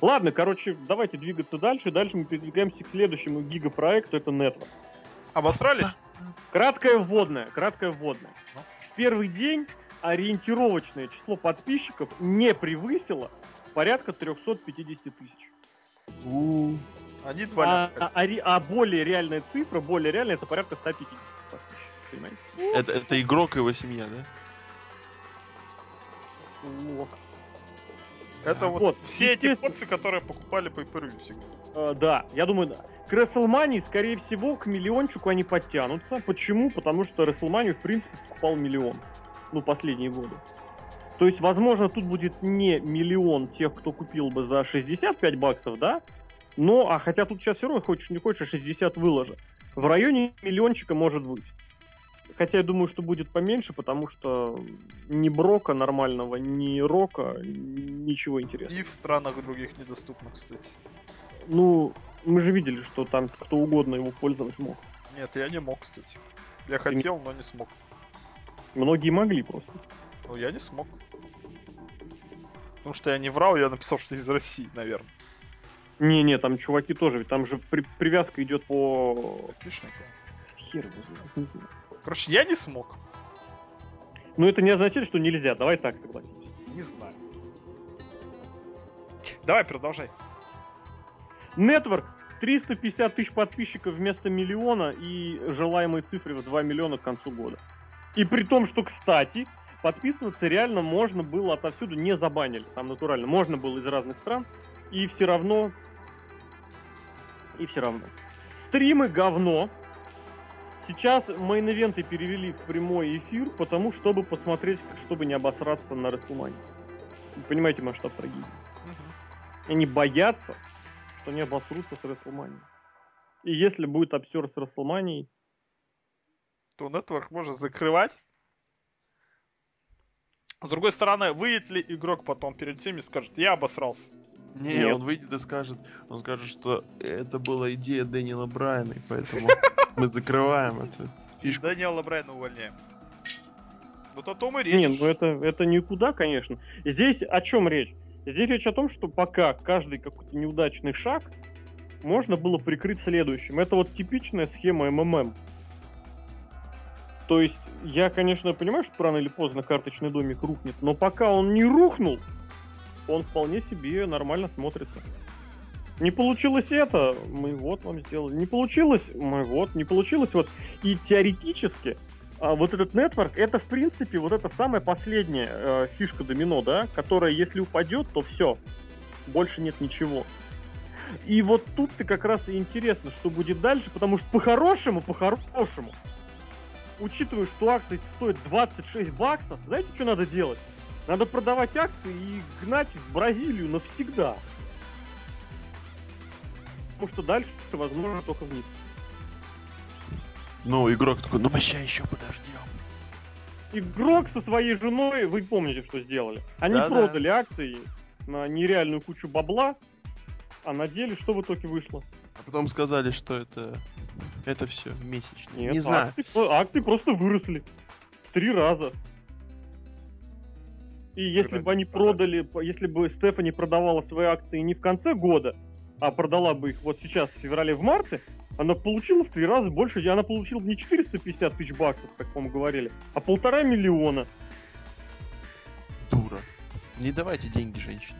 Ладно, короче, давайте двигаться дальше. Дальше мы передвигаемся к следующему гигапроекту, это Network. Обосрались? Краткое вводное, краткое вводное. Ну? В первый день ориентировочное число подписчиков не превысило порядка 350 тысяч. Они а, а, а, а более реальная цифра, более реальная, это порядка 150 понимаете? Это, это игрок и его семья, да? Вот. Это вот, вот все эти порции, которые покупали по per всегда. Uh, да, я думаю, да. К WrestleMania, скорее всего, к миллиончику они подтянутся. Почему? Потому что WrestleMania, в принципе, покупал миллион. Ну, последние годы. То есть, возможно, тут будет не миллион тех, кто купил бы за 65 баксов, да? Но, а хотя тут сейчас все равно хочешь не хочешь, 60 выложи. В районе миллиончика может быть. Хотя я думаю, что будет поменьше, потому что ни Брока нормального, ни Рока, ничего интересного. И в странах других недоступно, кстати. Ну, мы же видели, что там кто угодно его пользовать мог. Нет, я не мог, кстати. Я хотел, но не смог. Многие могли просто. Ну, я не смог. Потому что я не врал, я написал, что из России, наверное. Не-не, там чуваки тоже, ведь там же при- привязка идет по... Отличненько. Хер его знает, не знаю. Короче, я не смог. Но это не означает, что нельзя, давай так согласимся. Не знаю. Давай, продолжай. Network 350 тысяч подписчиков вместо миллиона и желаемой цифры в 2 миллиона к концу года. И при том, что, кстати, подписываться реально можно было отовсюду, не забанили, там натурально. Можно было из разных стран, и все равно... И все равно. Стримы говно. Сейчас мейн-ивенты перевели в прямой эфир, потому чтобы посмотреть, чтобы не обосраться на Расселмане. Вы понимаете масштаб трагедии? Они боятся, что они обосрутся с Расселманией. И если будет обсер с Расселманией, То Network можно закрывать. С другой стороны, выйдет ли игрок потом перед тем и скажет, я обосрался. Не, Нет. он выйдет и скажет, он скажет, что это была идея Дэниела Брайана, и поэтому мы закрываем эту фишку. Даниэла Брайана увольняем. Вот о том и речь. Не, ну это, это никуда, конечно. Здесь о чем речь? Здесь речь о том, что пока каждый какой-то неудачный шаг можно было прикрыть следующим. Это вот типичная схема МММ. То есть, я, конечно, понимаю, что рано или поздно карточный домик рухнет, но пока он не рухнул, он вполне себе нормально смотрится. Не получилось это, мы вот вам сделали. Не получилось, мы вот. Не получилось вот. И теоретически а вот этот нетворк, это, в принципе, вот это самая последняя э, фишка домино, да, которая, если упадет, то все, больше нет ничего. И вот тут-то как раз и интересно, что будет дальше, потому что по-хорошему, по-хорошему, учитывая, что акции стоят 26 баксов, знаете, что надо делать? Надо продавать акции и гнать в Бразилию навсегда. Потому что дальше, возможно, только вниз. Ну, игрок такой, ну мы ща еще подождем. Игрок со своей женой, вы помните, что сделали? Они Да-да. продали акции на нереальную кучу бабла, а на деле что в итоге вышло? А потом сказали, что это... Это все месячно. Нет, Не знаю. Акции, про- акции просто выросли. Три раза. И если бы они продали, если бы Стефани продавала свои акции не в конце года, а продала бы их вот сейчас, в феврале, в марте, она получила в три раза больше, она получила бы не 450 тысяч баксов, как вам говорили, а полтора миллиона. Дура. Не давайте деньги женщине.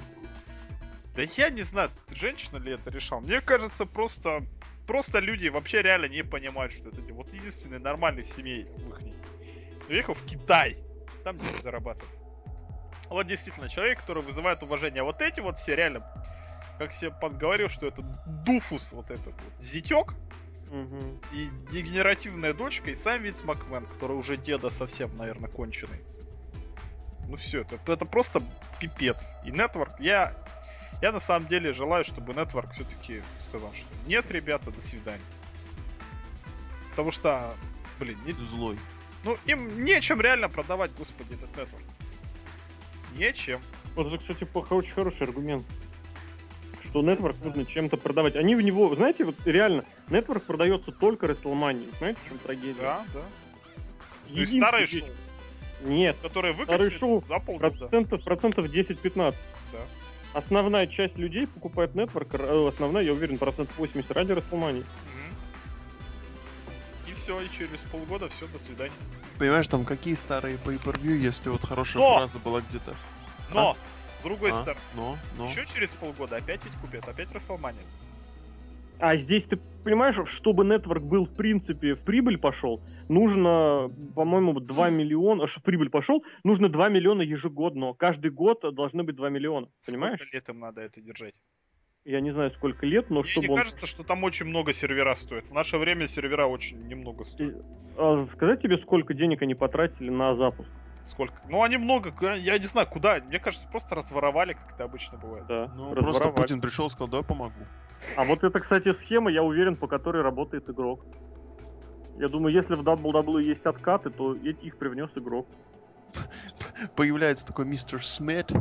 Да я не знаю, женщина ли это решал. Мне кажется, просто просто люди вообще реально не понимают, что это вот единственный нормальный в семье в их уехал в Китай, там деньги зарабатывать. Вот действительно, человек, который вызывает уважение. А вот эти вот все реально, как себе говорил, что это дуфус, вот этот вот, зятек, Мгм. и дегенеративная дочка, и сам Винс Макмен, который уже деда совсем, наверное, конченый. Ну все, это, это просто пипец. И Network, я, я на самом деле желаю, чтобы Network все-таки сказал, что нет, ребята, до свидания. Потому что, блин, не- Злой. ну им нечем реально продавать, господи, этот Network. Нечем. Вот это, кстати, очень хороший аргумент. Что Network нужно чем-то продавать. Они в него, знаете, вот реально, Network продается только WrestleMania. Знаете, в чем трагедия? Да, да. И Единственное, старое где- шоу, Нет, которое Старое выкатили шоу за полгода. процентов, процентов 10-15. Да. Основная часть людей покупает э, основная, я уверен, процентов 80 ради WrestleMania. Мгм. Все, и через полгода все, до свидания. Понимаешь, там какие старые pay-per-view, если вот хорошая Но! фраза была где-то. Но, с другой А? стороны, Но, но. еще через полгода опять ведь купят, опять Расселмания. А здесь ты понимаешь, чтобы Network был, в принципе, в прибыль пошел, нужно, по-моему, 2 миллиона, чтобы прибыль пошел, нужно 2 миллиона ежегодно. Каждый год должны быть 2 миллиона. Понимаешь? Сколько лет им надо это держать? Я не знаю, сколько лет, но Мне чтобы не он... кажется, что там очень много сервера стоит. В наше время сервера очень немного стоят. А, сказать тебе, сколько денег они потратили на запуск? Сколько? Ну, они много, я не знаю, куда. Мне кажется, просто разворовали, как это обычно бывает. Да, Ну, просто. Путин пришел и сказал, давай помогу. А вот это, кстати, схема, я уверен, по которой работает игрок. Я думаю, если в WWE есть откаты, то их привнес игрок. Появляется такой мистер Смит,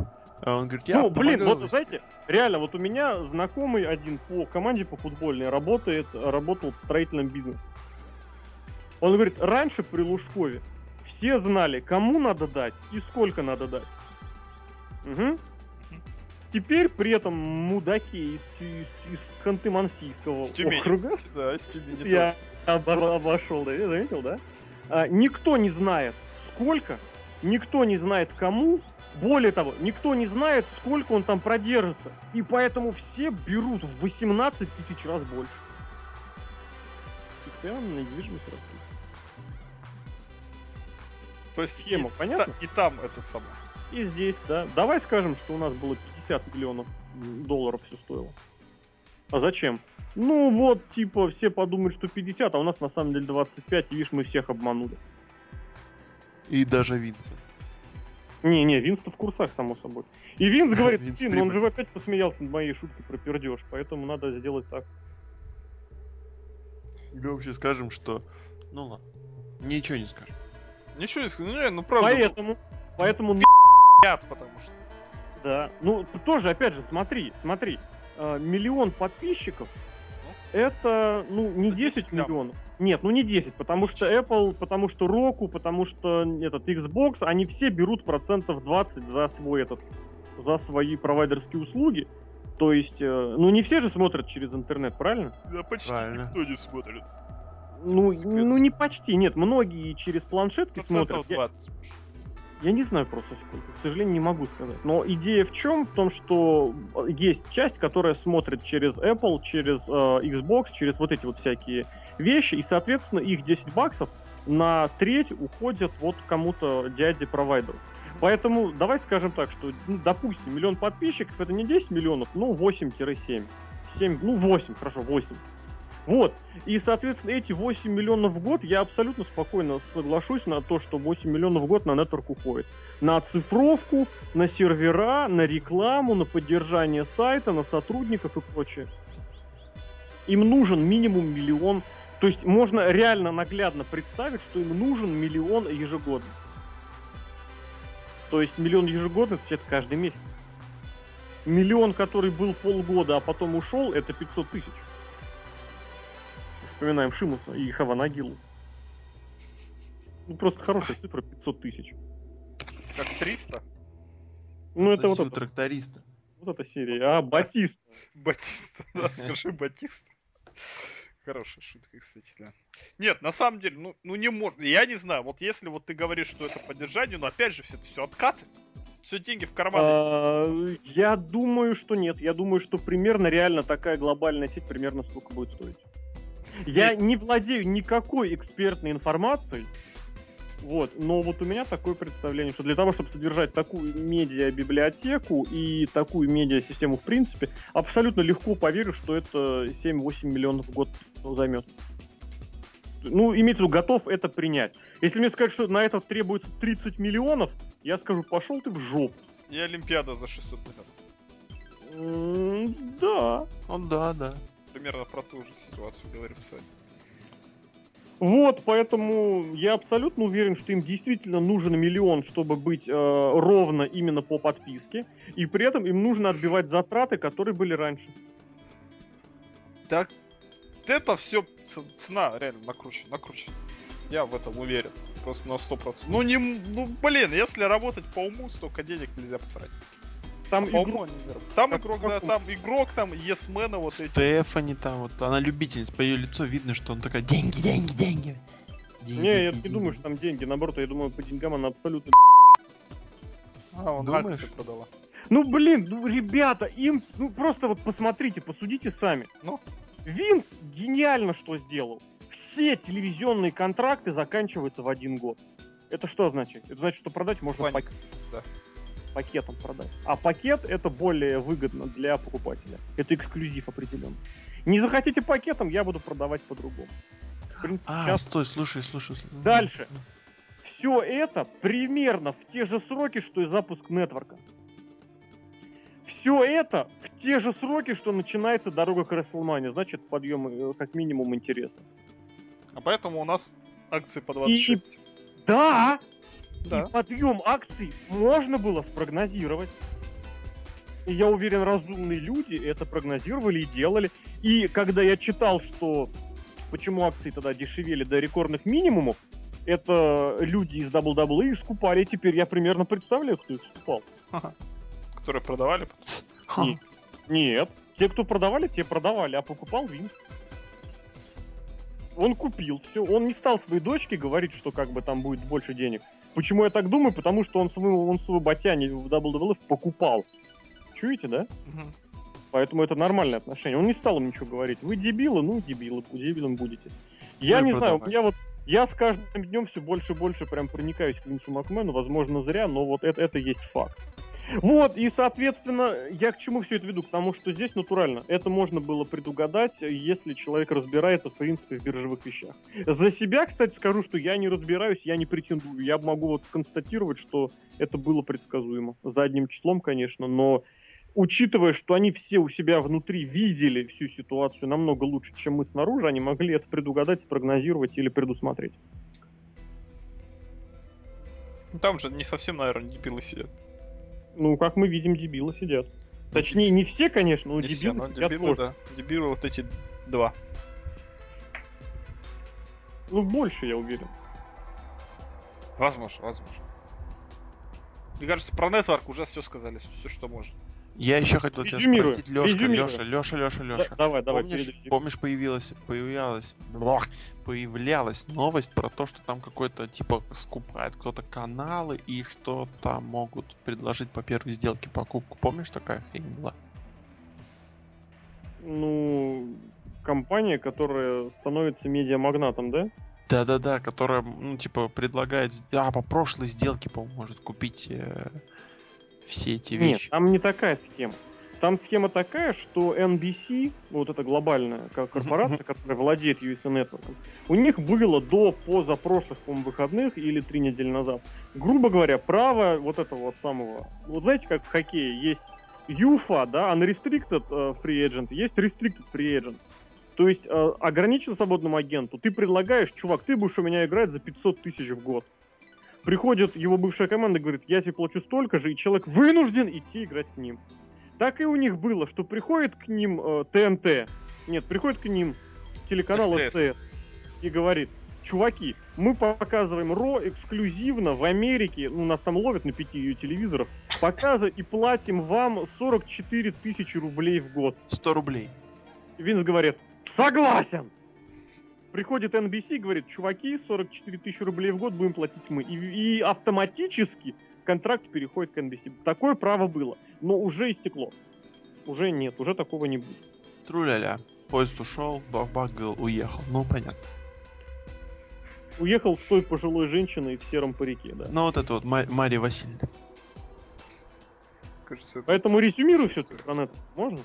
А он говорит, я ну, блин, помогаю вот знаете, реально, вот у меня знакомый один по команде по футбольной работает, работал в строительном бизнесе. Он говорит, раньше при Лужкове все знали, кому надо дать и сколько надо дать. Угу. Теперь при этом мудаки из, из, из Ханты-Мансийского округа, Да, с Тюмени я обо- обошел, да, заметил, да? А, никто не знает, сколько, никто не знает, кому, более того, никто не знает, сколько он там продержится. И поэтому все берут в 18 тысяч раз больше. Постоянно недвижимость растет. То есть Схема, и, понятно? та- и там это самое. И здесь, да. Давай скажем, что у нас было 50 миллионов долларов все стоило. А зачем? Ну вот, типа, все подумают, что 50, а у нас на самом деле 25, и видишь, мы всех обманули. И даже Винса. Не-не, Винс-то в курсах, само собой. И Винс говорит, Винс Тин, он же опять посмеялся над моей шуткой про пердеж, поэтому надо сделать так. Или вообще скажем, что... Ну ладно. Ничего не скажем. Ничего не скажу. Не, ну правда. Поэтому, поэтому, Яд, потому что. да. Ну, тоже, опять же, смотри, смотри. э, миллион подписчиков, это, ну, не Это 10 10 лям. миллионов. Нет, ну не 10, потому что Apple, потому что Roku, потому что этот Xbox, они все берут процентов 20 за свой этот, за свои провайдерские услуги. То есть, э, ну не все же смотрят через интернет, правильно? Да почти Правильно. никто не смотрит. Ну, секрет. ну не почти, нет, многие через планшетки Процентов смотрят. Я- 20. Я не знаю просто сколько, к сожалению, не могу сказать. Но идея в чем? В том, что э, есть часть, которая смотрит через Apple, через э, Xbox, через вот эти вот всякие вещи, и, соответственно, их 10 баксов на треть уходят вот кому-то дяде-провайдеру. Поэтому давай скажем так, что, ну, допустим, миллион подписчиков это не 10 миллионов, ну 8-7. 7, ну 8, хорошо, 8. Вот. И, соответственно, эти 8 миллионов в год я абсолютно спокойно соглашусь на то, что 8 миллионов в год на нетворк уходит. На оцифровку, на сервера, на рекламу, на поддержание сайта, на сотрудников и прочее. Им нужен минимум миллион. То есть можно реально наглядно представить, что им нужен миллион ежегодно. То есть миллион ежегодно это каждый месяц. Миллион, который был полгода, а потом ушел, это 500 тысяч. Вспоминаем Шимуса и Хаванагилу. Ну, просто хорошая цифра 500 тысяч. Как 300? Ну, это вот, это, тракториста. вот эта серия. А, Батист. Батиста, да, скажи Батиста. Хорошая шутка, кстати, да. Нет, на самом деле, ну, ну не может. Я не знаю, вот если вот ты говоришь, что это поддержание, но опять же, все это все откаты. Все деньги в карман. А, Я думаю, что нет. Я думаю, что примерно реально такая глобальная сеть примерно сколько будет стоить. Я не владею никакой экспертной информацией. Вот, но вот у меня такое представление, что для того, чтобы содержать такую медиа-библиотеку и такую медиа-систему в принципе, абсолютно легко поверю, что это 7-8 миллионов в год займет. Ну, имеется в виду, готов это принять. Если мне сказать, что на это требуется 30 миллионов, я скажу, пошел ты в жопу. И Олимпиада за 600 миллионов. М, Да. Ну да, да. Примерно про ту же ситуацию говорим с вами. Вот, поэтому я абсолютно уверен, что им действительно нужен миллион, чтобы быть э, ровно именно по подписке, и при этом им нужно отбивать затраты, которые были раньше. Так, это все цена реально накручена, накручена. Я в этом уверен. Просто на 100%. Ну, не, ну, блин, если работать по уму, столько денег нельзя потратить. Там не работают. Там Как- игрок, да, там игрок, там есмена вот эти. Стефани там, вот она любительница, по ее лицу видно, что он такая, деньги, деньги, деньги. Деньги, Не, я деньги, не думаю, деньги». что там деньги. Наоборот, я думаю, по деньгам она абсолютно... А, он Думаешь? акции продала. Ну, блин, ну, ребята, им... Ну, просто вот посмотрите, посудите сами. Ну? Винс гениально что сделал. Все телевизионные контракты заканчиваются в один год. Это что значит? Это значит, что продать можно пак- да. пакетом продать. А пакет это более выгодно для покупателя. Это эксклюзив определенный. Не захотите пакетом, я буду продавать по-другому. В принципе, А, сейчас стой, слушай, слушай. слушай. Дальше. все это примерно в те же сроки, что и запуск нетворка. Все это в те же сроки, что начинается дорога к WrestleMania. Значит, подъем э, как минимум интереса. А поэтому у нас акции по 26. Да, Да. и подъем акций можно было спрогнозировать. И я уверен, разумные люди это прогнозировали и делали. И когда я читал, что почему акции тогда дешевели до рекордных минимумов, это люди из WWE скупали. Теперь я примерно представляю, кто их скупал. Которые продавали? Не- Нет. Те, кто продавали, те продавали, а покупал Винс. Он купил все. Он не стал своей дочке говорить, что как бы там будет больше денег. Почему я так думаю? Потому что он свою, он свою батяне в WWF покупал. Чуете, да? Мгм. Поэтому это нормальное отношение. Он не стал им ничего говорить. Вы дебилы, ну дебилы, дебилом будете. Я Ну и не знаю, продавай. меня вот я с каждым днем все больше и больше прям проникаюсь к Винсу Макмену, возможно, зря, но вот это, это есть факт. Вот, и, соответственно, я к чему все это веду? К тому, что здесь натурально. Это можно было предугадать, если человек разбирается, в принципе, в биржевых вещах. За себя, кстати, скажу, что я не разбираюсь, я не претендую. Я могу вот констатировать, что это было предсказуемо. Задним числом, конечно, но учитывая, что они все у себя внутри видели всю ситуацию намного лучше, чем мы снаружи, они могли это предугадать, спрогнозировать или предусмотреть. Ну, Там же не совсем, наверное, дебилы сидят. Ну, как мы видим, дебилы сидят. Точнее, не все, конечно, но Не дебилы все, но сидят дебилы, тоже. да. Дебилы вот эти два. Ну, больше, я уверен. Возможно, возможно. Мне кажется, про Network уже все сказали, все, что можно. Я еще хотел тебя спросить, Лешка, резюмирую. Леша, Леша, Леша, Да- Леша. давай, давай, помнишь, помнишь, появилась, появлялась, блах, появлялась новость про то, что там какой-то типа скупает кто-то каналы и что там могут предложить по первой сделке покупку. Помнишь такая хрень была? Ну, компания, которая становится медиамагнатом, да? Да-да-да, которая, ну, типа, предлагает, а, по прошлой сделке, по-моему, может купить э, все эти Нет, вещи. там не такая схема. Там схема такая, что NBC, вот эта глобальная ко- корпорация, которая владеет USA Network, у них было до позапрошлых, по-моему, выходных или три недели назад, грубо говоря, право вот этого вот самого... Вот знаете, как в хоккее есть UFA, да, unrestricted э, free agent, есть restricted free agent. То есть э, ограничен свободному агенту. Ты предлагаешь, чувак, ты будешь у меня играть за 500 тысяч в год. Приходит его бывшая команда и говорит, я тебе плачу столько же, и человек вынужден идти играть к ним. Так и у них было, что приходит к ним э, ТНТ, нет, приходит к ним телеканал СТС. СТС и говорит, чуваки, мы показываем РО эксклюзивно в Америке, ну, нас там ловят на пяти ее телевизорах, показываем и платим вам 44 тысячи рублей в год. 100 рублей. Винс говорит, согласен. Приходит NBC и говорит, чуваки, 44 тысячи рублей в год будем платить мы. И, и автоматически контракт переходит к NBC. Такое право было, но уже истекло. Уже нет, уже такого не будет. Тру-ля-ля. Поезд ушел, бах-бах, гыл, уехал. Ну, понятно. Уехал с той пожилой женщиной в сером парике, да. Ну, вот это вот Ма- Мария Васильевна. Кажется, это... Поэтому резюмирую все-таки. Можно?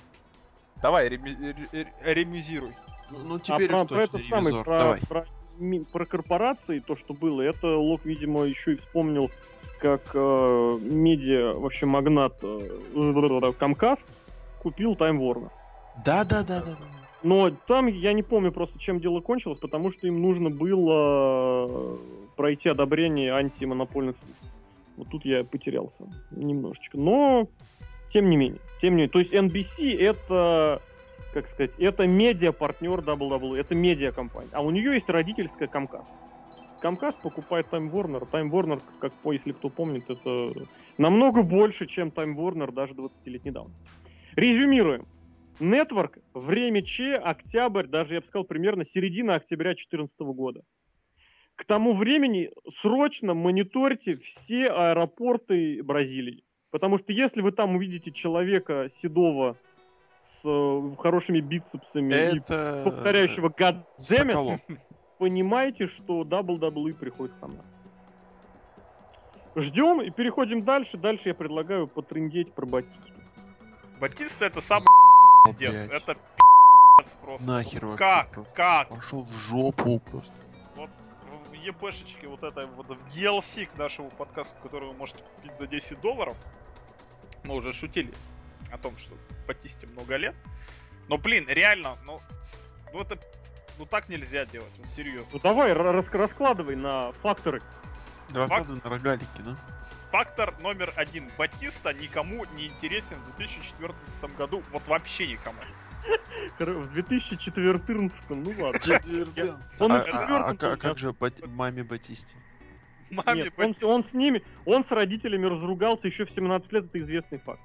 Давай, реми- ре- ре- ремюзируй. Ну, ну, А теперь про, уж про точно это самое, ревизор. про, Давай. про, про корпорации, то, что было, это Лок, видимо, еще и вспомнил, как э, медиа, вообще магнат э, Камкас купил Time Warner. Да-да-да-да. Но там я не помню просто, чем дело кончилось, потому что им нужно было э, пройти одобрение антимонопольных служб. Вот тут я потерялся немножечко. Но, тем не менее, тем не менее. То есть NBC это, как сказать, это медиа-партнер WWE, это медиа-компания. А у нее есть родительская Comcast. Comcast покупает Time Warner. Time Warner, как если кто помнит, это намного больше, чем Time Warner даже 20-летней давности. Резюмируем. Network, время Че, октябрь, даже я бы сказал, примерно середина октября 2014 года. К тому времени срочно мониторьте все аэропорты Бразилии. Потому что если вы там увидите человека седого с э, хорошими бицепсами и Это... повторяющего God damn it», Соколов. понимайте, что WWE приходит к нам. Ждем и переходим дальше. Дальше я предлагаю потрындеть про Батисту. Батиста это самый пиздец. Это пиздец просто. Нахер вообще Как? Как? Пошел в жопу просто. Вот в ЕПшечке вот это вот в DLC к нашему подкасту, который вы можете купить за 10 долларов, мы уже шутили о том, что Батисте много лет. Но, блин, реально, ну, ну это, ну так нельзя делать, ну серьезно. Ну давай, ра- рас- раскладывай на факторы. Раскладывай на рогалики, да? Фактор номер один. Батиста никому не интересен в 2014 году. Вот вообще никому. В 2014, ну ладно. Он А, а- а как- а же маме Батисте? Маме Нет, он, Батиста. он с ними, он с родителями разругался еще в 17 лет, это известный факт.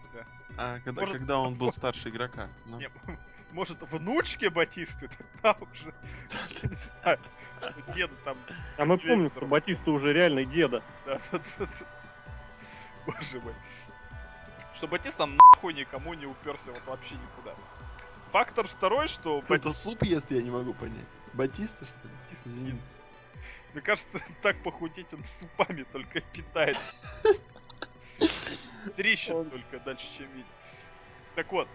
А когда, Может- когда он был старше игрока? Ну. Не, может, внучке Батисты, тогда уже, не знаю, что деда там, А мы помним, что Батиста уже реальный деда. да, да, да, да. боже мой. Что Батиста нахуй никому не уперся вот вообще никуда. Фактор второй, что Кто-то суп ест, я не могу понять. Батиста, что ли? Батиста Извини. Мне кажется, так похудеть он супами только питается. Трещит Он- только дальше, чем видит. Так вот,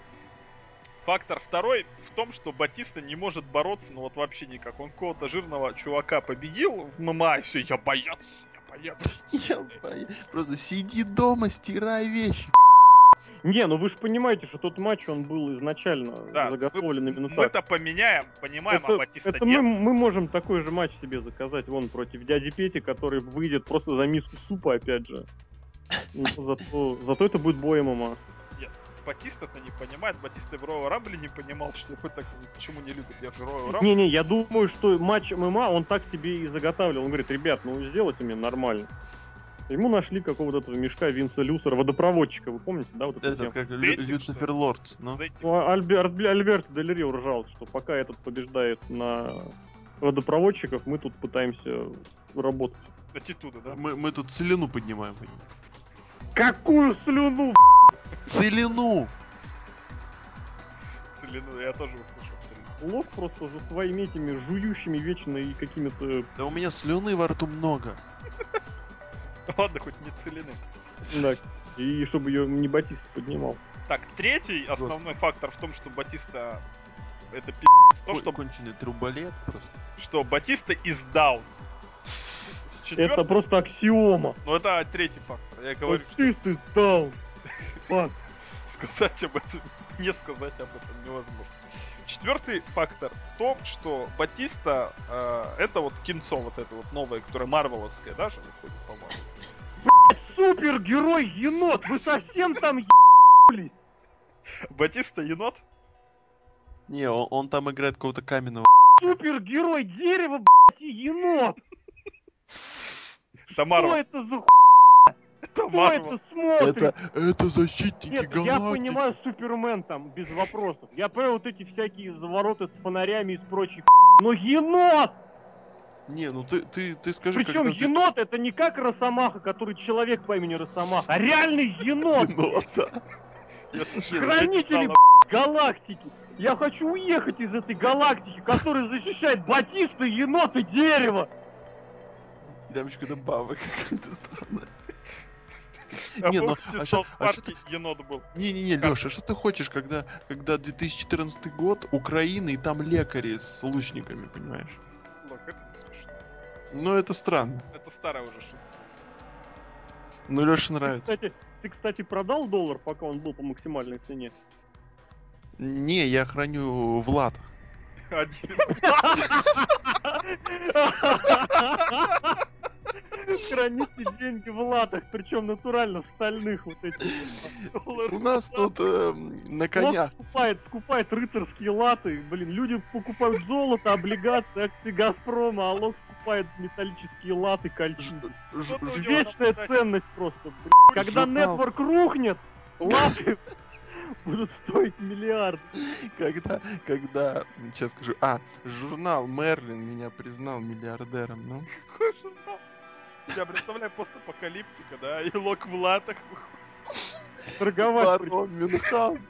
фактор второй в том, что Батиста не может бороться, ну вот вообще никак. Он какого-то жирного чувака победил в ММА, и все, я боец, я боец. Я боюсь. Просто сиди дома, стирай вещи. Не, ну вы же понимаете, что тот матч, он был изначально Да, заготовлен мы- именно так. Мы-то поменяем, понимаем, а Это, Батиста это мы, нет. мы можем такой же матч себе заказать вон против дяди Пети, который выйдет просто за миску супа, опять же. Ну, Зато, зато это будет бой ММА. Батиста-то не понимает, Батиста в Роу Рамбле не понимал, что его так почему не любят. Я же Роу Рамбл. Не-не, я думаю, что матч ММА он так себе и заготавливал. Он говорит, ребят, ну сделайте мне нормально. Ему нашли какого-то этого мешка Винса Люсера, водопроводчика, вы помните, да? Вот эту Этот как Лю- Третий, Люцифер что? Лорд. Ну. Этим Ну, а Альберт, Альберт Дель Рио ржал, что пока этот побеждает на водопроводчиков, мы тут пытаемся работать. аттитуда, да? Мы, мы тут целину поднимаем. Какую слюну? Целину! Целину, я тоже услышал целину. Лок просто за своими этими жующими вечно и какими-то... Да у меня слюны во рту много. Ладно, хоть не целины. Да, и чтобы ее не Батист поднимал. Так, третий основной фактор в том, что Батиста это пи***ц, то, что, конченый труболет просто. что Батиста is down. Это Четвертый, просто аксиома. ну это третий фактор. Я говорю, is down. Фак. сказать об этом, не сказать об этом невозможно. Четвертый фактор в том, что Батиста э, это вот кинцо вот это вот новое, которое марвеловское даже выходит, по-моему. Супергерой енот! Вы совсем там ебались? Батиста енот? Не, он, он там играет какого-то каменного. Супергерой дерева, блядь, и енот! Это Что это за. Это Кто это смотрит? Это, это защитники Нет, галактики. я понимаю Супермен там, без вопросов. Я понимаю вот эти всякие завороты с фонарями и с прочей Но енот! Не, ну ты, ты, ты скажи, Причем когда ты- енот это не как Росомаха, который человек по имени Росомаха, а реальный енот! Хранители галактики! Я хочу уехать из этой галактики, которая защищает Батиста, енот и дерево! И Там еще какая-то баба какая-то странная. А Не, ну, а Саус а Парке енот был? Не-не-не, Леша, что ты хочешь, когда, когда 2014 год, Украина, и там лекари с лучниками, понимаешь? Лок, это не смешно. Ну, это странно. Это старая уже шутка. Ну, Леша Ты, нравится. кстати, ты, кстати, продал доллар, пока он был по максимальной цене? Не, я храню в латах. Один. Храните деньги в латах, причем натурально в стальных вот этих. У нас тут э, на Он конях. скупает, скупает рыцарские латы. Блин, люди покупают золото, облигации, акции Газпрома, а Лок скупает металлические латы, кольчуги. Вечная ценность просто. блин. Когда нетворк рухнет, латы будут стоить миллиард. Когда, когда, сейчас скажу, а, журнал Мерлин меня признал миллиардером, ну. Какой журнал? Я представляю постапокалиптика, да, и лок в латах. Торговать. Мюнхгаузен.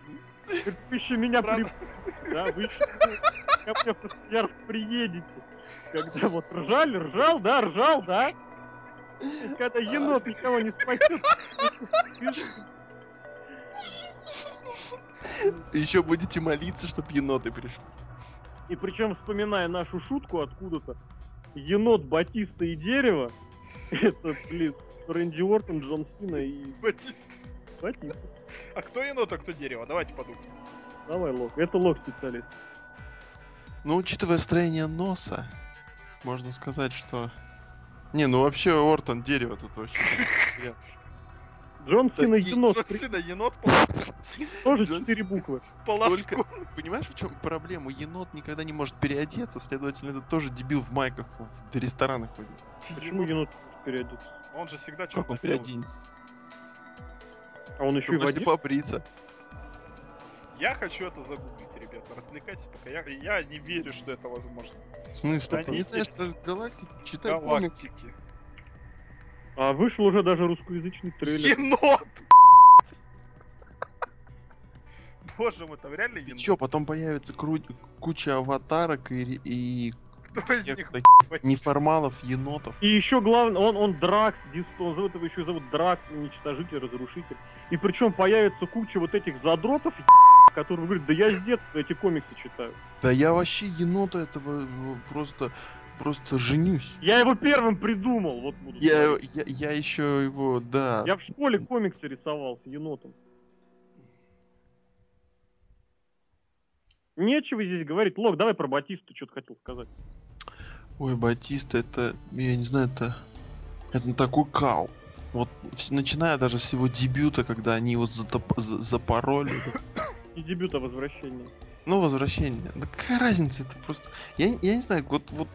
Говорит, Вы еще меня при... Да, вы еще ко мне в Красноярск приедете. Когда вот ржали, ржал, да, ржал, да. И Когда енот никого не спасет. Еще будете молиться, чтоб еноты пришли. И причем, вспоминая нашу шутку откуда-то, енот, Батиста и дерево, это, блин, Рэнди Уортон, Джон Сина и Батист. Батиста. А кто енот, а кто дерево? Давайте подумаем. Давай, Лок. Это Лок специалист. Ну, учитывая строение носа, можно сказать, что... Не, ну вообще Ортон дерево тут очень. Джон Сина енот. Джон Сина енот Тоже четыре буквы. Только, понимаешь, в чем проблема? Енот никогда не может переодеться, следовательно, это тоже дебил в майках в ресторанах ходит. Почему енот переодеться? Он же всегда Как он переоденется? А он еще и в Если воде? побриться. Я хочу это загуглить, ребята. Развлекайтесь пока. Я, я не верю, что это возможно. В смысле, Да ты не знаешь про галактики? Читай. Галактики. А вышел уже даже русскоязычный трейлер. Енот! Боже мой, там реально енот. чё, потом появится кру- куча аватарок и, и Кто из них неформалов, енотов. И еще главное, он, он Дракс, он зовут его еще зовут Дракс, уничтожитель, разрушитель. И причем появится куча вот этих задротов, которые говорят, да я с детства эти комиксы читаю. Да я вообще енота этого ну, просто, просто женюсь. Я его первым придумал, вот буду Я, я, я еще его, да. Я в школе комиксы рисовал с енотом. Нечего здесь говорить. Лок, давай про Батисту что-то хотел сказать. Ой, Батиста, это, я не знаю, это, это такой кал. Вот, начиная даже с его дебюта, когда они его затоп- за- запороли. И дебют о возвращении. Ну, возвращение. Да какая разница, это просто... Я, не- я не знаю, вот, вот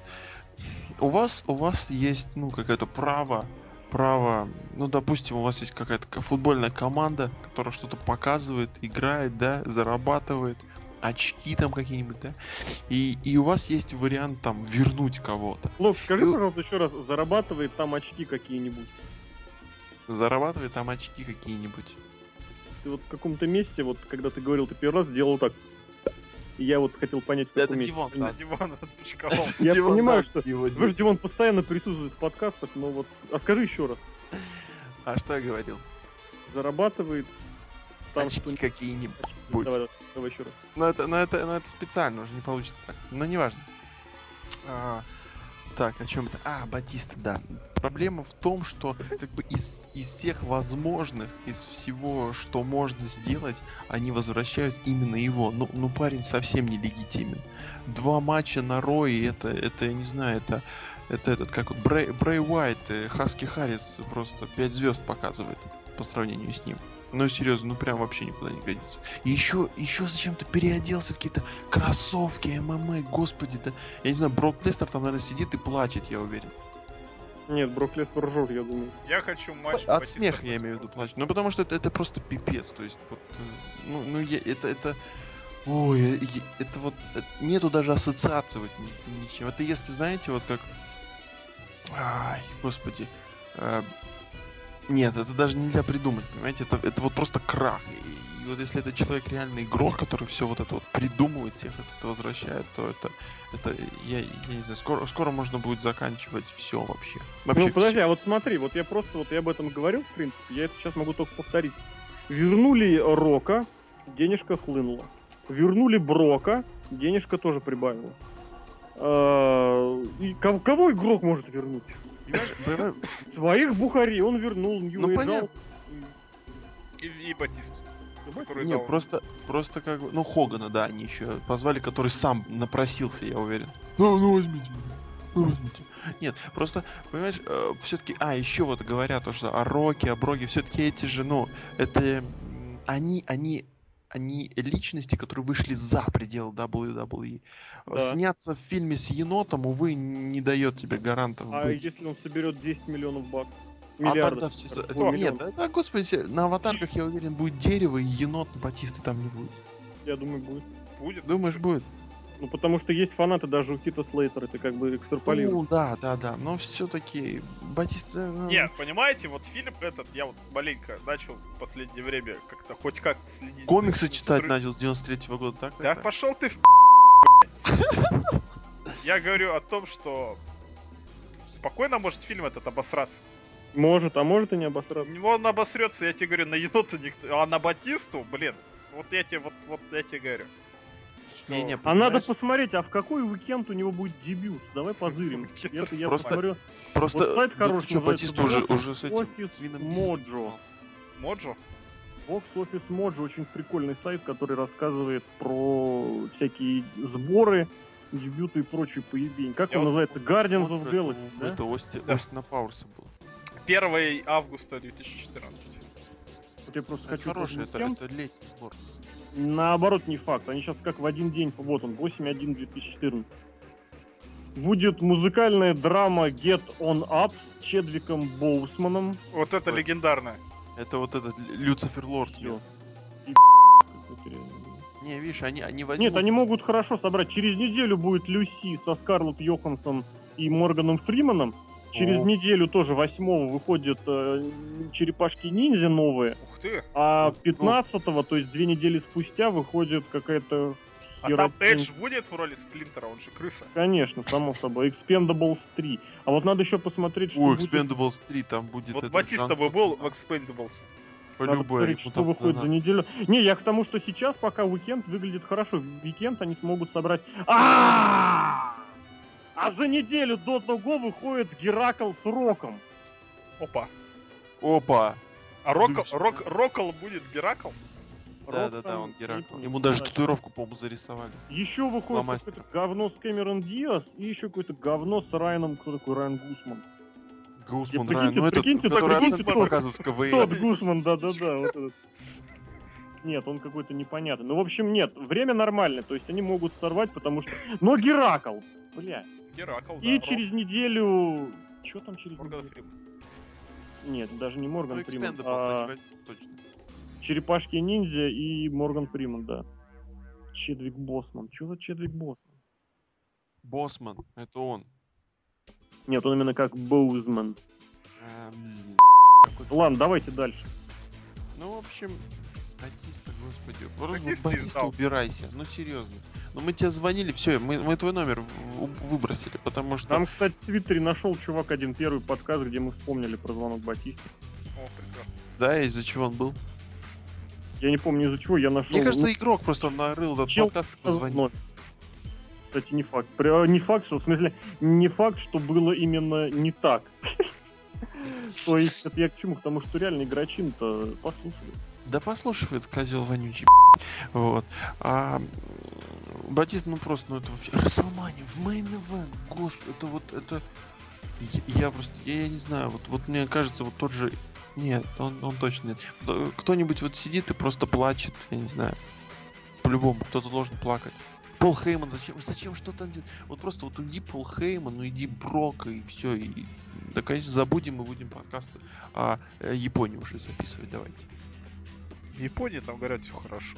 у вас, у вас есть, ну, какое-то право, право, ну, допустим, у вас есть какая-то ка- футбольная команда, которая что-то показывает, играет, да, зарабатывает, очки там какие-нибудь, да, и, и у вас есть вариант там вернуть кого-то. Лок, скажи, Ну- пожалуйста, еще раз, зарабатывает там очки какие-нибудь? Зарабатывает там очки какие-нибудь. Ты вот в каком-то месте, вот когда ты говорил, ты первый раз сделал так. И я вот хотел понять, в Это каком месте. Дивон, диван отпочковал. Я Дивон, понимаю, да, что- Вы же, Димон, постоянно присутствует в подкастах, но вот... А скажи еще раз. А что я говорил? Зарабатывает там очки какие-нибудь. Давай, давай, давай еще раз. Но это, но это, но это специально уже не получится так. Но неважно. А, так, о чем это? А, Батиста, да. Проблема в том, что как бы из, из всех возможных, из всего, что можно сделать, они возвращают именно его. Ну, ну парень совсем не легитимен. Два матча на Рой, это, это, я не знаю, это, это этот, как вот, Брей, Брей Уайт, э, Хаски Харрис просто 5 звезд показывает по сравнению с ним. Ну, серьезно, ну прям вообще никуда не годится. И еще, еще зачем-то переоделся в какие-то кроссовки, ММА, господи, да. Я не знаю, Брок Лестер там, наверное, сидит и плачет, я уверен. Нет, Брок Леснер ржет, я думаю. Я хочу матч От смеха я против имею в виду плачет. Ну, потому что это, это просто пипец, то есть, вот, э, ну, ну, я- это, это, ой, э, это вот, э, нету даже ассоциации вот ни, ничем. Это если, знаете, вот как, ай, господи, э, нет, это даже нельзя придумать, понимаете, это, это вот просто крах. И, и вот если это человек реально игрок, который все вот это вот придумывает, всех это, это возвращает, то это, это, я, я не знаю, скоро, скоро можно будет заканчивать все вообще. Вообще Ну, подожди, всё. а вот смотри, вот я просто, вот я об этом говорил, в принципе, я это сейчас могу только повторить. Вернули Рока, денежка хлынула. Вернули Брока, денежка тоже прибавила. А, и кого игрок может вернуть? Понимаешь, Своих Бухари он вернул, Нью Ну, понятно. И, и Батист. дал- просто, просто как бы, ну Хогана, да, они еще позвали, который сам напросился, я уверен. Ну, ну возьмите меня, ну возьмите. Нет, просто, понимаешь, все-таки, а, еще вот говорят, то, что о Роке, о Броге, все-таки эти же, ну, это, они, они, они личности, которые вышли за пределы WWE. Да. Сняться в фильме с енотом, увы, не дает тебе гарантов А быть. если он соберет 10 миллионов баксов? А Миллиардов. тогда все... Ой, Нет, да, да, господи, на аватарках, я уверен, будет дерево, и енот Батисты там не будет. Я думаю, будет. Будет. Думаешь, будет? Ну, потому что есть фанаты даже у Кита Слейтера, это как бы экстраполирует. Ну, да, да, да. Но все-таки Батиста. ну, Нет, понимаете, вот фильм этот, я вот маленько начал в последнее время как-то хоть как следить. за Комиксы этим читать начал с 93 года, так? Да пошел ты в Я говорю о том, что спокойно может фильм этот обосраться. Может, а может и не обосраться. Он обосрется, я тебе говорю, на енота никто. А на Батисту, блин, вот я тебе, вот, вот я тебе говорю. Что... Не-не, А надо посмотреть, а в какой уикенд у него будет дебют? Давай позырим. Это я Просто- посмотрю. Просто. вот сайт ну, хороший называется Батиста уже, уже с этим. Office с Вином Mojo. Дизелем Моджо? Box Office Mojo очень прикольный сайт, который рассказывает про всякие сборы, дебюты и прочие поебень. Как Я он вот- называется? Guardians of это- Galaxy, да? Это Ости, Да. Остина Пауэрса был. 1 августа 2014. я просто Это хочу... хороший, это, это летний сбор. Наоборот, не факт. Они сейчас как в один день, вот он, 8-1-2014. Будет музыкальная драма Get On Up с Чедвиком Боусманом. Вот это Ой. легендарное. Это вот этот Лю- Люцифер Лорд. Не, видишь, они, они возьмут... Нет, они могут хорошо собрать. Через неделю будет Люси со Скарлетт Йоханссон и Морганом Фриманом. Через О. неделю тоже восьмого выходят э, черепашки ниндзя новые. Ух ты. А Ну, 15-го, то есть две недели спустя, выходит какая-то А там. Эдж будет в роли Сплинтера, он же крыса. Конечно, само собой. Expendables 3. А вот надо еще посмотреть, что О, будет. Expendables 3, там будет... Вот Батиста бы был в Expendables. По-любому, что там выходит за надо. неделю. Не, я к тому, что сейчас, пока уикенд выглядит хорошо. В Уикенд они смогут собрать... А А за неделю до того выходит Геракл с Роком. Опа. Опа! А Ключ, Рок, Рокл будет Геракл? Да-да-да, он Геракл. Ему даже татуировку, по-моему, зарисовали. Еще выходит какое-то говно с Кэмерон Диас и еще какое-то говно с Райаном, кто такой Райан Гусман. Гусман Райан, ну этот, прикиньте, который прикиньте, оценки в КВН. Тот Гусман, да-да-да, вот этот. Нет, он какой-то непонятный. Ну, в общем, нет, время нормальное, то есть они могут сорвать, потому что... Но Геракл, бля. Геракл, да. И Рок, через неделю... Что там через Морган неделю? Фриман. Нет, даже не Ну, Морган Фриман, Expendables а точно. Черепашки Ниндзя и Морган Фриман, да. Чедвик Босман. Что за Чедвик Босман? Боссман, это он. Нет, он именно как Боузман. Эм, Ладно, давайте дальше. Ну, в общем, Батиста, господи. Просто издал. убирайся. Ну, серьезно. Ну, мы тебе звонили, все, мы, мы твой номер выбросили, потому что... Там, кстати, в Твиттере нашел чувак один первый подкаст, где мы вспомнили про звонок Батисты. О, прекрасно. Да, из-за чего он был. Я не помню из-за чего я нашел. Мне кажется, ну, игрок просто нарыл этот чел подкаст и позвонил. номер. Кстати, не факт. Не факт, что, в смысле, не факт, что было именно не так. То есть, это я к чему? К тому, что реально игрочин-то послушали. Да послушивает козел вонючий. Вот. А Батист, ну просто, ну это вообще... Расселмани в мейн господи, это вот, это... Я, просто, я, я не знаю, вот, вот мне кажется, вот тот же... Нет, он, он точно нет. Кто-нибудь вот сидит и просто плачет, я не знаю. По-любому, кто-то должен плакать. Пол Хейман, зачем, зачем что там делать? Вот просто вот уйди Пол Хейман, ну иди Брок и все. И, да, конечно, забудем и будем подкасты о э, Японии уже записывать, давайте. В Японии там, говорят, все хорошо.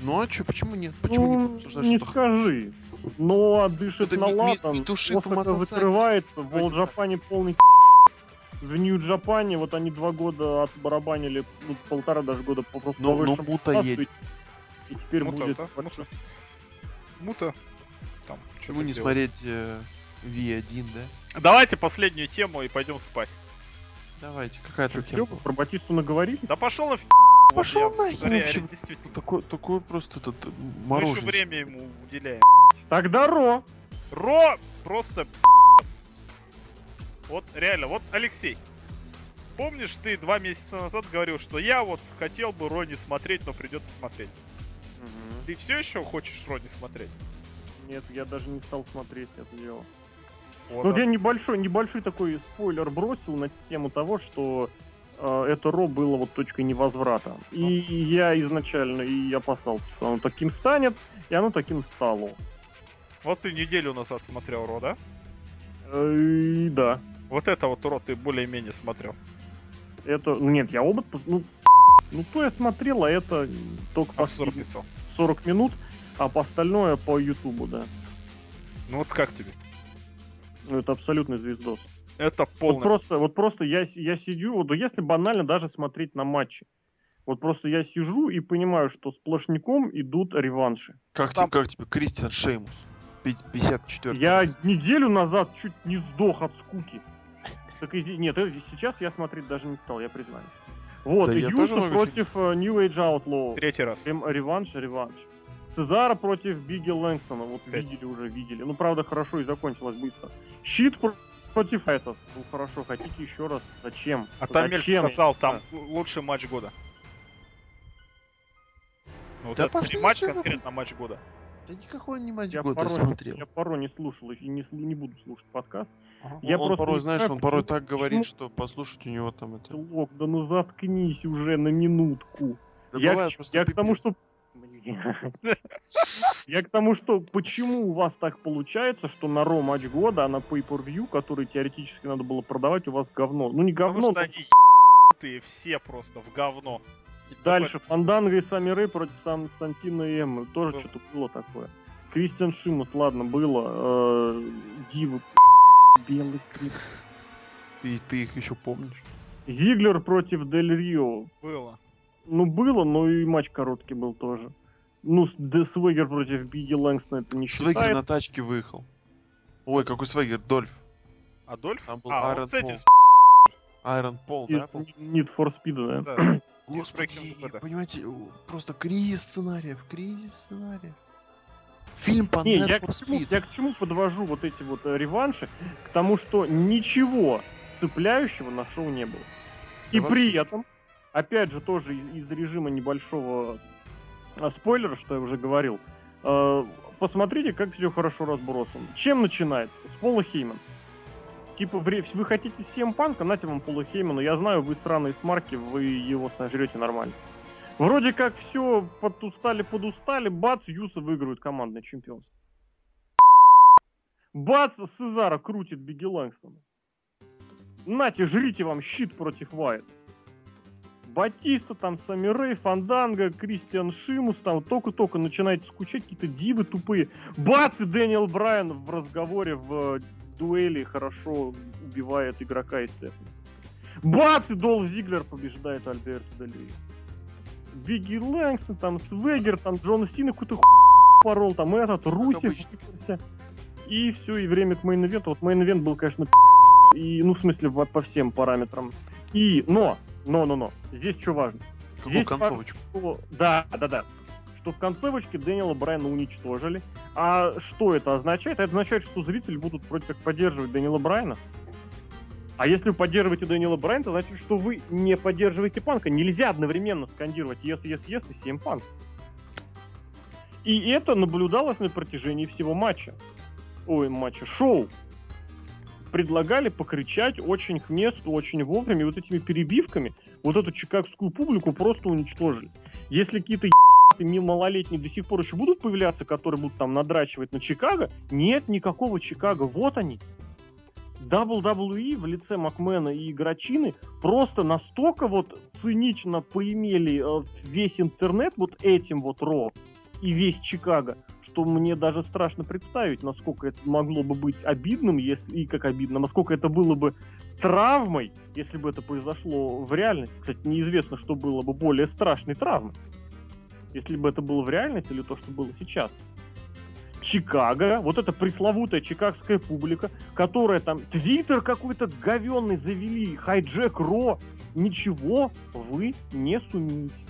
Ну а чё, почему нет? Почему не Ну, обсуждать не что-то скажи. Но дышит Это на латан, Осака Фомасасаки закрывается, в Волжапане полный в Нью-Джапане, вот они два года отбарабанили, ну, полтора даже года по просто Ну, по ну Мута едет. И теперь Мута, будет... да? Мута. Мута. Там, Почему не делает. смотреть э, V1, да? Давайте последнюю тему и пойдем спать. Давайте, какая там Все, тема? про Батисту наговорили? Да пошел на ф... Пошёл Вот я- нахер вообще. Действительно. Такой, такой просто этот э, Мы еще мороженое. время ему уделяем. Тогда Ро. Ро просто Вот реально, вот Алексей. Помнишь, ты два месяца назад говорил, что я вот хотел бы Ро не смотреть, но придется смотреть. Ты все еще хочешь Ро не смотреть? Нет, я даже не стал смотреть это дело. Вот, Ну, я небольшой, небольшой такой спойлер бросил на тему того, что это Ро было вот точкой невозврата. И я изначально и опасался, что оно таким станет, и оно таким стало. Вот ты неделю назад смотрел Ро, да? Э, и да. Вот это вот Ро ты более-менее смотрел. Это, ну нет, я оба, пос- ну, ну то я смотрел, а это только Обзор писал. 40 минут, а по остальное по Ютубу, да. Ну вот как тебе? Ну это абсолютный звездос. Это полный... Вот просто, вот просто я, я сидю, вот если банально даже смотреть на матчи. Вот просто я сижу и понимаю, что сплошняком идут реванши. Как, Там- тебе, как тебе Кристиан Шеймус? Пи- 54 Я неделю назад чуть не сдох от скуки. Так и здесь- нет, э, сейчас я смотреть даже не стал, я признаюсь. Вот, Да и Юса против э, New Age Outlaw. Третий раз. Рем- реванш, реванш. Цезара против Биги Лэнгстона. Вот Пять. видели уже, видели. Ну, правда, хорошо и закончилось быстро. Щит про- против этого. Ну, хорошо, хотите еще раз? Зачем? А Тамель Зачем? сказал, там лучший матч года. Ну, Вот Да это пошли матч, конкретно матч года. Да никакой не матч Я года порой, смотрел. я порой не слушал, и не, не буду слушать подкаст. Я он просто порой, знаешь, знаю, он порой почему- так говорит, что послушать у него там это... Лок, да ну заткнись уже на минутку. Да я бывает к, я к тому, что... Я к тому, что почему у вас так получается, что на Ро матч года, а на Pay-Per-View, который теоретически надо было продавать, у вас говно. Ну не Потому говно, что но они ебанутые все просто в говно. Типа дальше. Фанданга и Сами Рэй против Сан Сантина и Эммы. Тоже Было. что-то было такое. Кристиан Шимус, ладно, было. Э, Дивы, белый клип. Ты, ты их еще помнишь? Зиглер против Дель Рио. Было. Ну, было, но и матч короткий был тоже. Ну, Свегер против Биги Лэнгстона это не Свегер считает. на тачке выехал. Ой, какой Свегер? Дольф. Адольф? Там был а, Iron вот с этим, Айрон Пол, да? Need for Speed, да. да. Господи, понимаете, просто кризис сценариев, кризис сценариев. Фильм по Не, я к, чему, я к чему подвожу вот эти вот э, реванши? К тому, что ничего цепляющего на шоу не было. И при этом, опять же, тоже из, из режима небольшого а, спойлера, что я уже говорил, э, посмотрите, как все хорошо разбросано. Чем начинается? С Пола Хеймана. Типа, вы хотите CM Панка, нате вам Пола Хеймана. Я знаю, вы странные смарки, вы его сожрете нормально. Вроде как все подустали, подустали, бац, Юса выигрывает командный чемпионство. Бац, Сезара крутит Бигги Лэнгстона. Нате, жрите вам щит против Вайт. Батиста, там Сами Рэй, Фанданга, Кристиан Шимус, там только-только начинаете скучать, какие-то дивы тупые. Бац, и Дэниел Брайан в разговоре, в э, дуэли хорошо убивает игрока, естественно. Бац, и Долф Зиглер побеждает Альберто Дель Бигги Лэнгстон, там Свегер, там Джон Сина какой-то хуй порол, там этот, Русев. И все, и время к мейн-ивенту. Вот мейн-ивент был, конечно, и, ну, в смысле, по всем параметрам. И, но, но, но, но, здесь что важно? Какую здесь концовочку? Что, да, да, да. Что в концовочке Дэниела Брайана уничтожили. А что это означает? Это означает, что зрители будут вроде как поддерживать Дэниела Брайана. А если вы поддерживаете Дэниела Брайана, то значит, что вы не поддерживаете Панка. Нельзя одновременно скандировать yes, yes, yes и 7 Панк. И это наблюдалось на протяжении всего матча. Ой, матча, шоу. Предлагали покричать очень к месту, очень вовремя. И вот этими перебивками вот эту чикагскую публику просто уничтожили. Если какие-то ебаные малолетние до сих пор еще будут появляться, которые будут там надрачивать на Чикаго, нет никакого Чикаго. Вот они. WWE в лице Макмена и Игрочины просто настолько вот цинично поимели э, весь интернет вот этим вот Ро и весь Чикаго, что мне даже страшно представить, насколько это могло бы быть обидным, если и как обидно, насколько это было бы травмой, если бы это произошло в реальности. Кстати, неизвестно, что было бы более страшной травмой. Если бы это было в реальности или то, что было сейчас. Чикаго, вот эта пресловутая чикагская публика, которая там твиттер какой-то говенный завели, хайджек Ро, ничего вы не сумеете.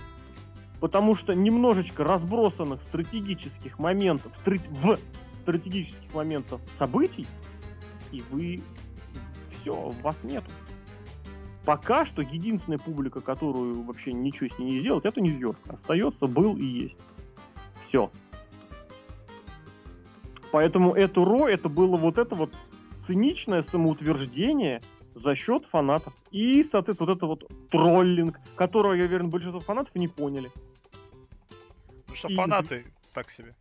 Потому что немножечко разбросанных стратегических моментов, в стратегических моментов событий, и вы все, вас нету. Пока что единственная публика, которую вообще ничего с ней не сделать, это Нью-Йорк. Остается, был и есть. Все. Поэтому это Ро, это было вот это вот циничное самоутверждение за счет фанатов. И, соответственно, вот это вот троллинг, которого, я уверен, большинство фанатов не поняли. Потому что И- фанаты так себе.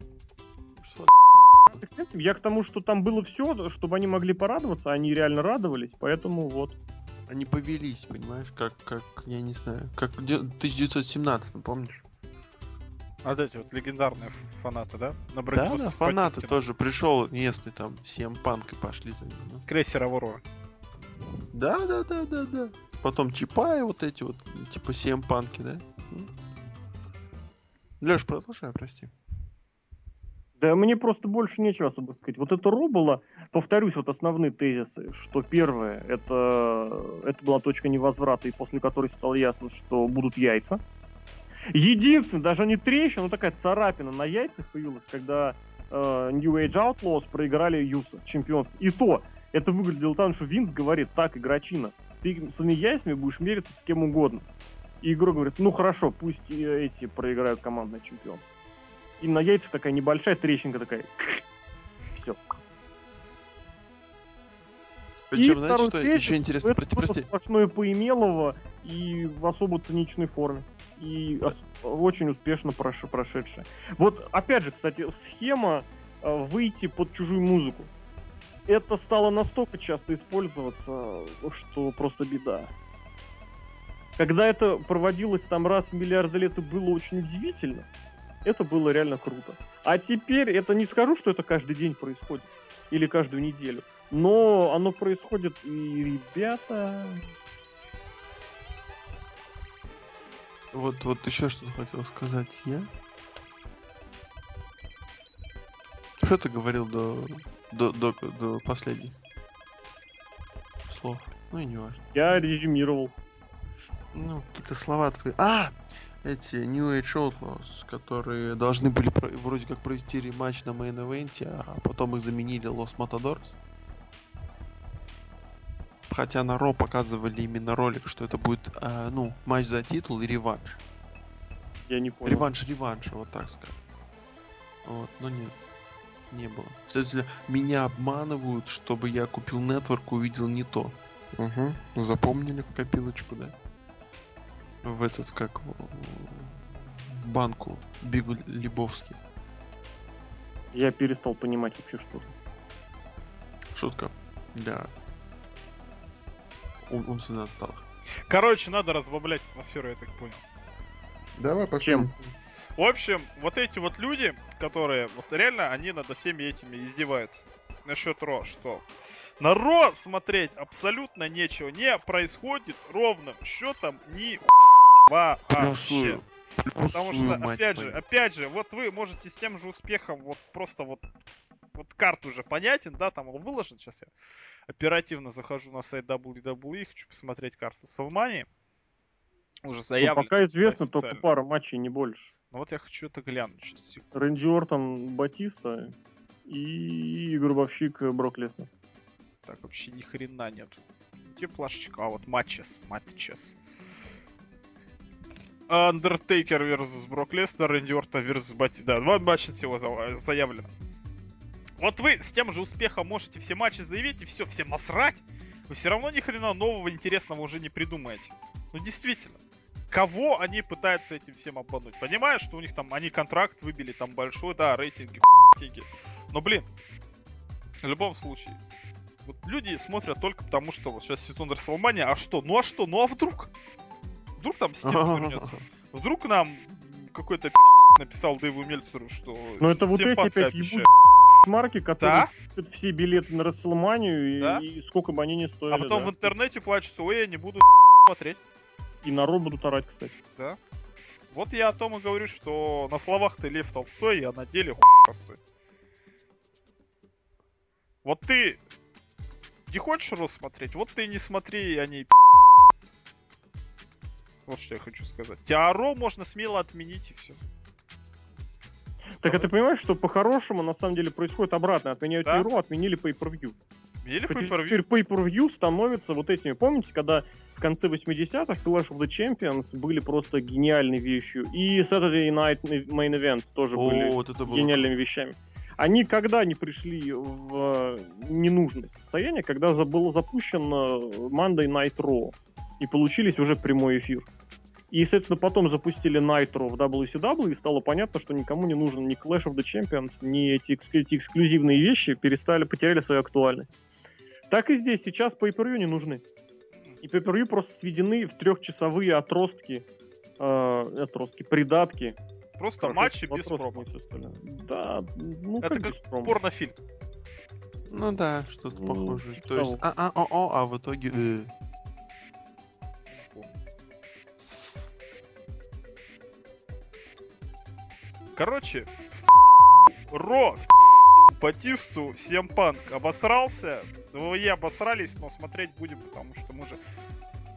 Я к тому, что там было все, чтобы они могли порадоваться, они реально радовались, поэтому вот. Они повелись, понимаешь, как, как, я не знаю, как в де- 1917, помнишь? А вот эти вот легендарные фанаты, да? На Да, да, фанаты тоже. Пришел местный там, всем панк и пошли за ним. ну. Крейсер Аврора. Да, да, да, да, да. Потом Чапай, вот эти вот, типа всем панки, да? Леш, продолжай, прости. Да мне просто больше нечего особо сказать. Вот это Ро повторюсь, вот основные тезисы, что первое, это, это была точка невозврата, и после которой стало ясно, что будут яйца. Единственное, даже не трещина, но такая царапина на яйцах появилась, когда э, New Age Outlaws проиграли Юса, чемпионство. И то, это выглядело так, что Винс говорит, так, игрочина, ты своими яйцами будешь мериться с кем угодно. И игрок говорит, ну хорошо, пусть и эти проиграют командный чемпион. И на яйцах такая небольшая трещинка такая. Все. Причем, и второй что тезис, еще интересно? Прости, прости. сплошное поимелово и в особо циничной форме. И ос- очень успешно прош- прошедшее. Вот, опять же, кстати, схема э, выйти под чужую музыку. Это стало настолько часто использоваться, что просто беда. Когда это проводилось там раз в миллиарды лет и было очень удивительно, это было реально круто. А теперь это не скажу, что это каждый день происходит или каждую неделю, но оно происходит и ребята. Вот, вот еще что хотел сказать я. Что ты говорил до, до, до, до последних слов? Ну и не важно. Я резюмировал. Ну, какие-то слова твои. А! Эти New Age Outlaws, которые должны были про- вроде как провести рематч на мейн ивенте, а потом их заменили Los Matadors. Хотя на Ро показывали именно ролик, что это будет, а, ну, матч за титул и реванш. Я не понял. Реванш реванша, вот так скажем. Вот, но нет. Не было. Следовательно, меня обманывают, чтобы я купил нетворк, увидел не то. Угу. Запомнили в копилочку, да? В этот, как в банку Бигу Лебовский. Я перестал понимать вообще что. Шутка. Для ум- умственно отсталых. Короче, надо разбавлять атмосферу, я так понял. Давай Чем? В общем, вот эти вот люди, которые, вот реально, они над всеми этими издеваются. Насчет Ро, что на Ро смотреть абсолютно нечего. Не происходит ровным счетом ни вообще. Потому что, опять же, опять же, вот вы можете с тем же успехом, вот просто вот, вот карту уже понятен, да, там он выложен, сейчас я оперативно захожу на сайт WWE, хочу посмотреть карту Салмани. Уже Ну, заявлено. пока известно только пара матчей, не больше. Ну вот я хочу это глянуть сейчас. Рэнди Ортон, Батиста и гробовщик Брок Леснер. Так, вообще ни хрена нет. Где плашечка? А, вот матчес. Матчес. Undertaker versus Брок Лестер, Рэнди Ортон versus Бати. Да, два матча всего за- заявлено. Вот вы с тем же успехом можете все матчи заявить и все, всем насрать. Вы все равно ни хрена нового интересного уже не придумаете. Ну действительно. Кого они пытаются этим всем обмануть? Понимаешь, что у них там, они контракт выбили там большой, да, рейтинги, деньги. Но, блин, в любом случае, вот люди смотрят только потому, что вот сейчас сезон Расселмания, а что? Ну а что? Ну а вдруг? Вдруг там Стив вернется? Вдруг нам какой-то написал Дэйву Мельцеру, что Но это вот эти опять обещает. Марки, которые Да? все билеты на Расселманию и, Да? и сколько бы они ни стоили. А потом да. в интернете плачутся, ой, я не буду смотреть. И народ будут орать, кстати. Вот я о том и говорю, что на словах ты Лев Толстой, а на деле простой. Вот ты не хочешь Рос смотреть, вот ты не смотри, они Вот что я хочу сказать. Тиаро можно смело отменить и все. Так а ты понимаешь, что по-хорошему на самом деле происходит обратно. Отменяют Да? Euro, отменили Pay-Per-View. Или Теперь pay-per-view. теперь Pay-Per-View становится вот этими. Помните, когда в конце 80-х Clash of the Champions были просто гениальной вещью. И Saturday Night Main Event тоже О, были вот это было. гениальными вещами. Они когда не пришли в э, ненужное состояние, когда было запущено Monday Night Raw и получились уже прямой эфир. И, соответственно, потом запустили Nitro в WCW, и стало понятно, что никому не нужен ни Clash of the Champions, ни эти, экск- эти эксклюзивные вещи перестали, потеряли свою актуальность. Так и здесь, сейчас pay per не нужны. И pay просто сведены в трехчасовые отростки, э, отростки, придатки, Просто Хорошо, матчи без промо. Да, ну Это как, как? Порнофильм. Ну да, что-то Ну, похожее. То есть, а, а, о, о, а в итоге... э. Короче, Ро, Батисту, всем панк обосрался. Ну, и обосрались, но смотреть будем, потому что мы же...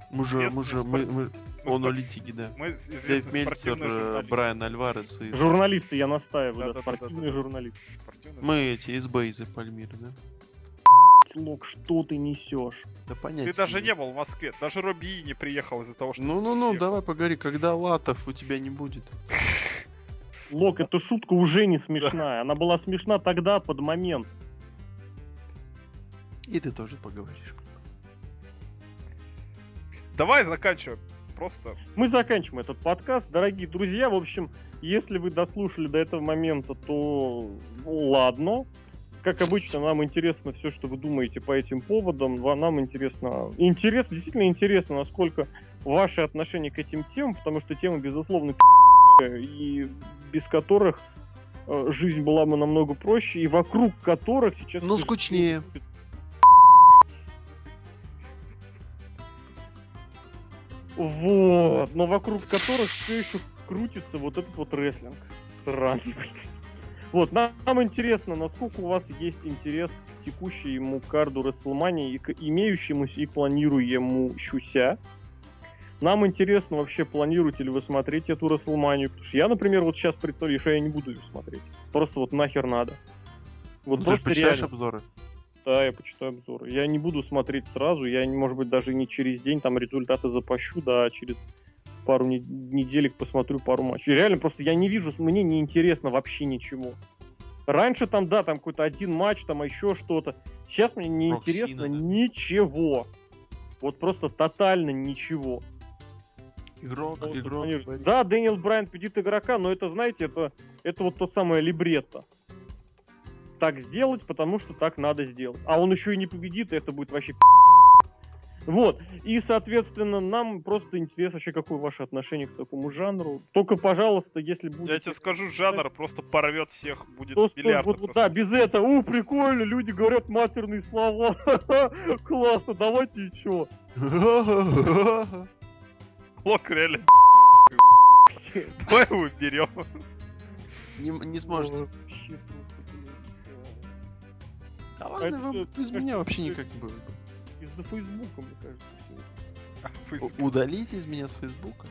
Мы же, мы же, мы, мы, мы спор- аналитики, да. Мы Дэйв Мельцер, спортивные э, журналисты. Брайан Альварес и... Журналисты, я настаиваю, да, Да-да-да-да-да. спортивные журналисты. Спортивные Мы эти из Бейза Пальмиры, да? Лок, что ты несешь? Да понятно. Ты даже не был в Москве. Даже Робби не приехал из-за того, что... Ну-ну-ну, давай поговори, когда латов у тебя не будет. Лок, эта шутка уже не смешная. Она была смешна тогда, под момент. И ты тоже поговоришь. давай заканчиваем. Просто. Мы заканчиваем этот подкаст. Дорогие друзья, в общем, если вы дослушали до этого момента, то ну, ладно. Как обычно, нам интересно все, что вы думаете по этим поводам. Нам интересно, интересно, действительно интересно, насколько ваши отношения к этим темам, потому что темы, безусловно, и без которых э, жизнь была бы намного проще, и вокруг которых сейчас... Ну, скучнее. Вот, но вокруг которых все еще крутится вот этот вот рестлинг. Сраный. Вот, нам, нам интересно, насколько у вас есть интерес к текущему карду Расселмании и к имеющемуся и планируемущуся. Нам интересно вообще, планируете ли вы смотреть эту Расселманию, потому что я, например, вот сейчас представляю, что я не буду ее смотреть. Просто вот нахер надо. Вот Ну, ты же почитаешь реально. обзоры. Да, я почитаю обзоры. Я не буду смотреть сразу, я, может быть, даже не через день там результаты запущу, да, а через пару не- неделек посмотрю пару матчей. Реально, просто я не вижу, мне не интересно вообще ничего. Раньше там, да, там какой-то один матч, там еще что-то. Сейчас мне не интересно да. ничего. Вот просто тотально ничего. Игрок, Ну, игрок. конечно. говорит. Да, Дэниел Брайан победит игрока, но это, знаете, это, это вот то самое либретто. Так сделать, потому что так надо сделать. А он еще и не победит, и это будет вообще Вот. И, соответственно, нам просто интересно вообще, какое ваше отношение к такому жанру. Только, пожалуйста, если будет... Я тебе скажу, жанр просто порвет всех, будет То, миллиард. вот, вот, да, без этого, у, прикольно, люди говорят матерные слова, классно, давайте еще. Лок реально. Давай его уберем. Не, не сможете. Да А ладно, что, без это меня вообще это никак не будет. Из-за Фейсбука, мне кажется, всё. У- Удалите из меня с Фейсбука?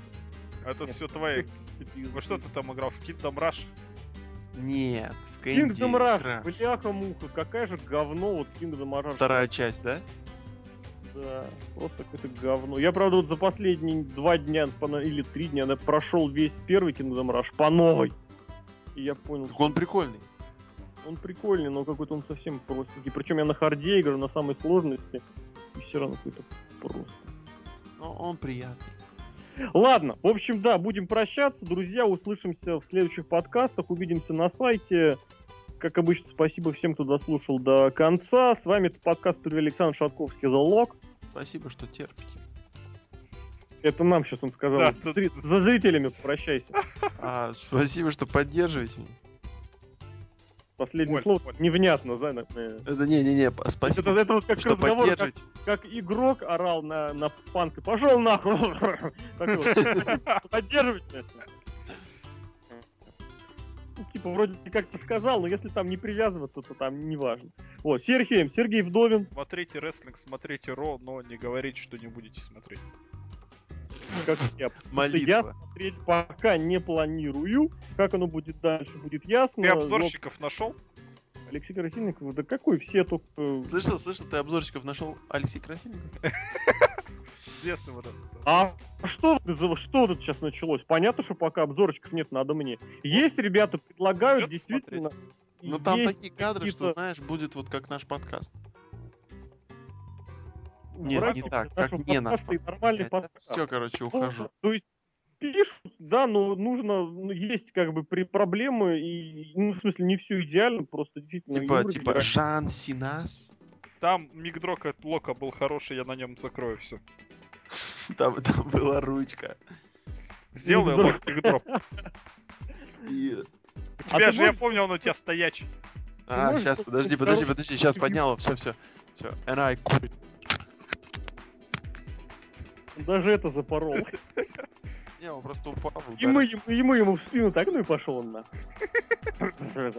Это Нет, все твои. Во что ты там играл? В Kingdom Rush? Нет, в Kingdom Rush, бляха-муха, какая же говно вот Kingdom Rush. Вторая часть, да? Да, просто какое-то говно. Я, правда, вот за последние два дня или три дня да, прошел весь первый Kingdom Rush по новой. И я понял, Так он прикольный. он прикольный, но какой-то он совсем простенький. Причем я на харде играю, на самой сложности, и все равно какой-то просто. Но он приятный. Ладно, в общем, да, будем прощаться, друзья, услышимся в следующих подкастах, увидимся на сайте. Как обычно, спасибо всем, кто дослушал до конца. С вами этот подкаст привел Александр Шатковский The Lock. Спасибо, что терпите. Это нам сейчас он сказал. Да, За За зрителями прощайся. А, спасибо, что поддерживаете меня. Последнее Понял, слово невнятно, да? э. Это не-не-не, Это, спасибо, это вот как что разговор, как, поддерживаете. как игрок орал на, на панк и пошел нахуй. Поддерживайте меня. Ну, Типа, вроде как-то сказал, но если там не привязываться, то там не важно. Вот, Сергей, Сергей Вдовин, Смотрите рестлинг, смотрите Ро, но не говорите, что не будете смотреть. как я. Я Молитва. смотреть пока не планирую. Как оно будет дальше, будет ясно. Ты Но обзорщиков нашел? Алексей Красильников, да какой все только... Слышал, слышал, ты обзорщиков нашел Алексей Красильников? Известный вот этот. А что, что тут сейчас началось? Понятно, что пока обзорочков нет, надо мне. Есть ребята, предлагают Придётся действительно... Ну там такие кадры, что, знаешь, будет вот как наш подкаст. Нет, враги не так, как не наш нормальный подкаст. Все, короче, Ну, ухожу. То есть пишут, да, но нужно, ну, есть как бы при проблемы, и, ну, в смысле, не все идеально, просто действительно... Типа, Юра типа. Жан Синас. Там мигдрок от Лока был хороший, я на нем закрою все. Там, там была ручка. Сделай. Лок мигдроп. И... У А тебя же, я можешь- помню, он у тебя стоячий. А, можешь сейчас, подожди, подожди, подожди, сейчас подняло, все, все. Все. And I quit. Даже это запорол. Не, он просто упал. И мы, ему- и мы ему в спину так, ну и пошел он нахуй.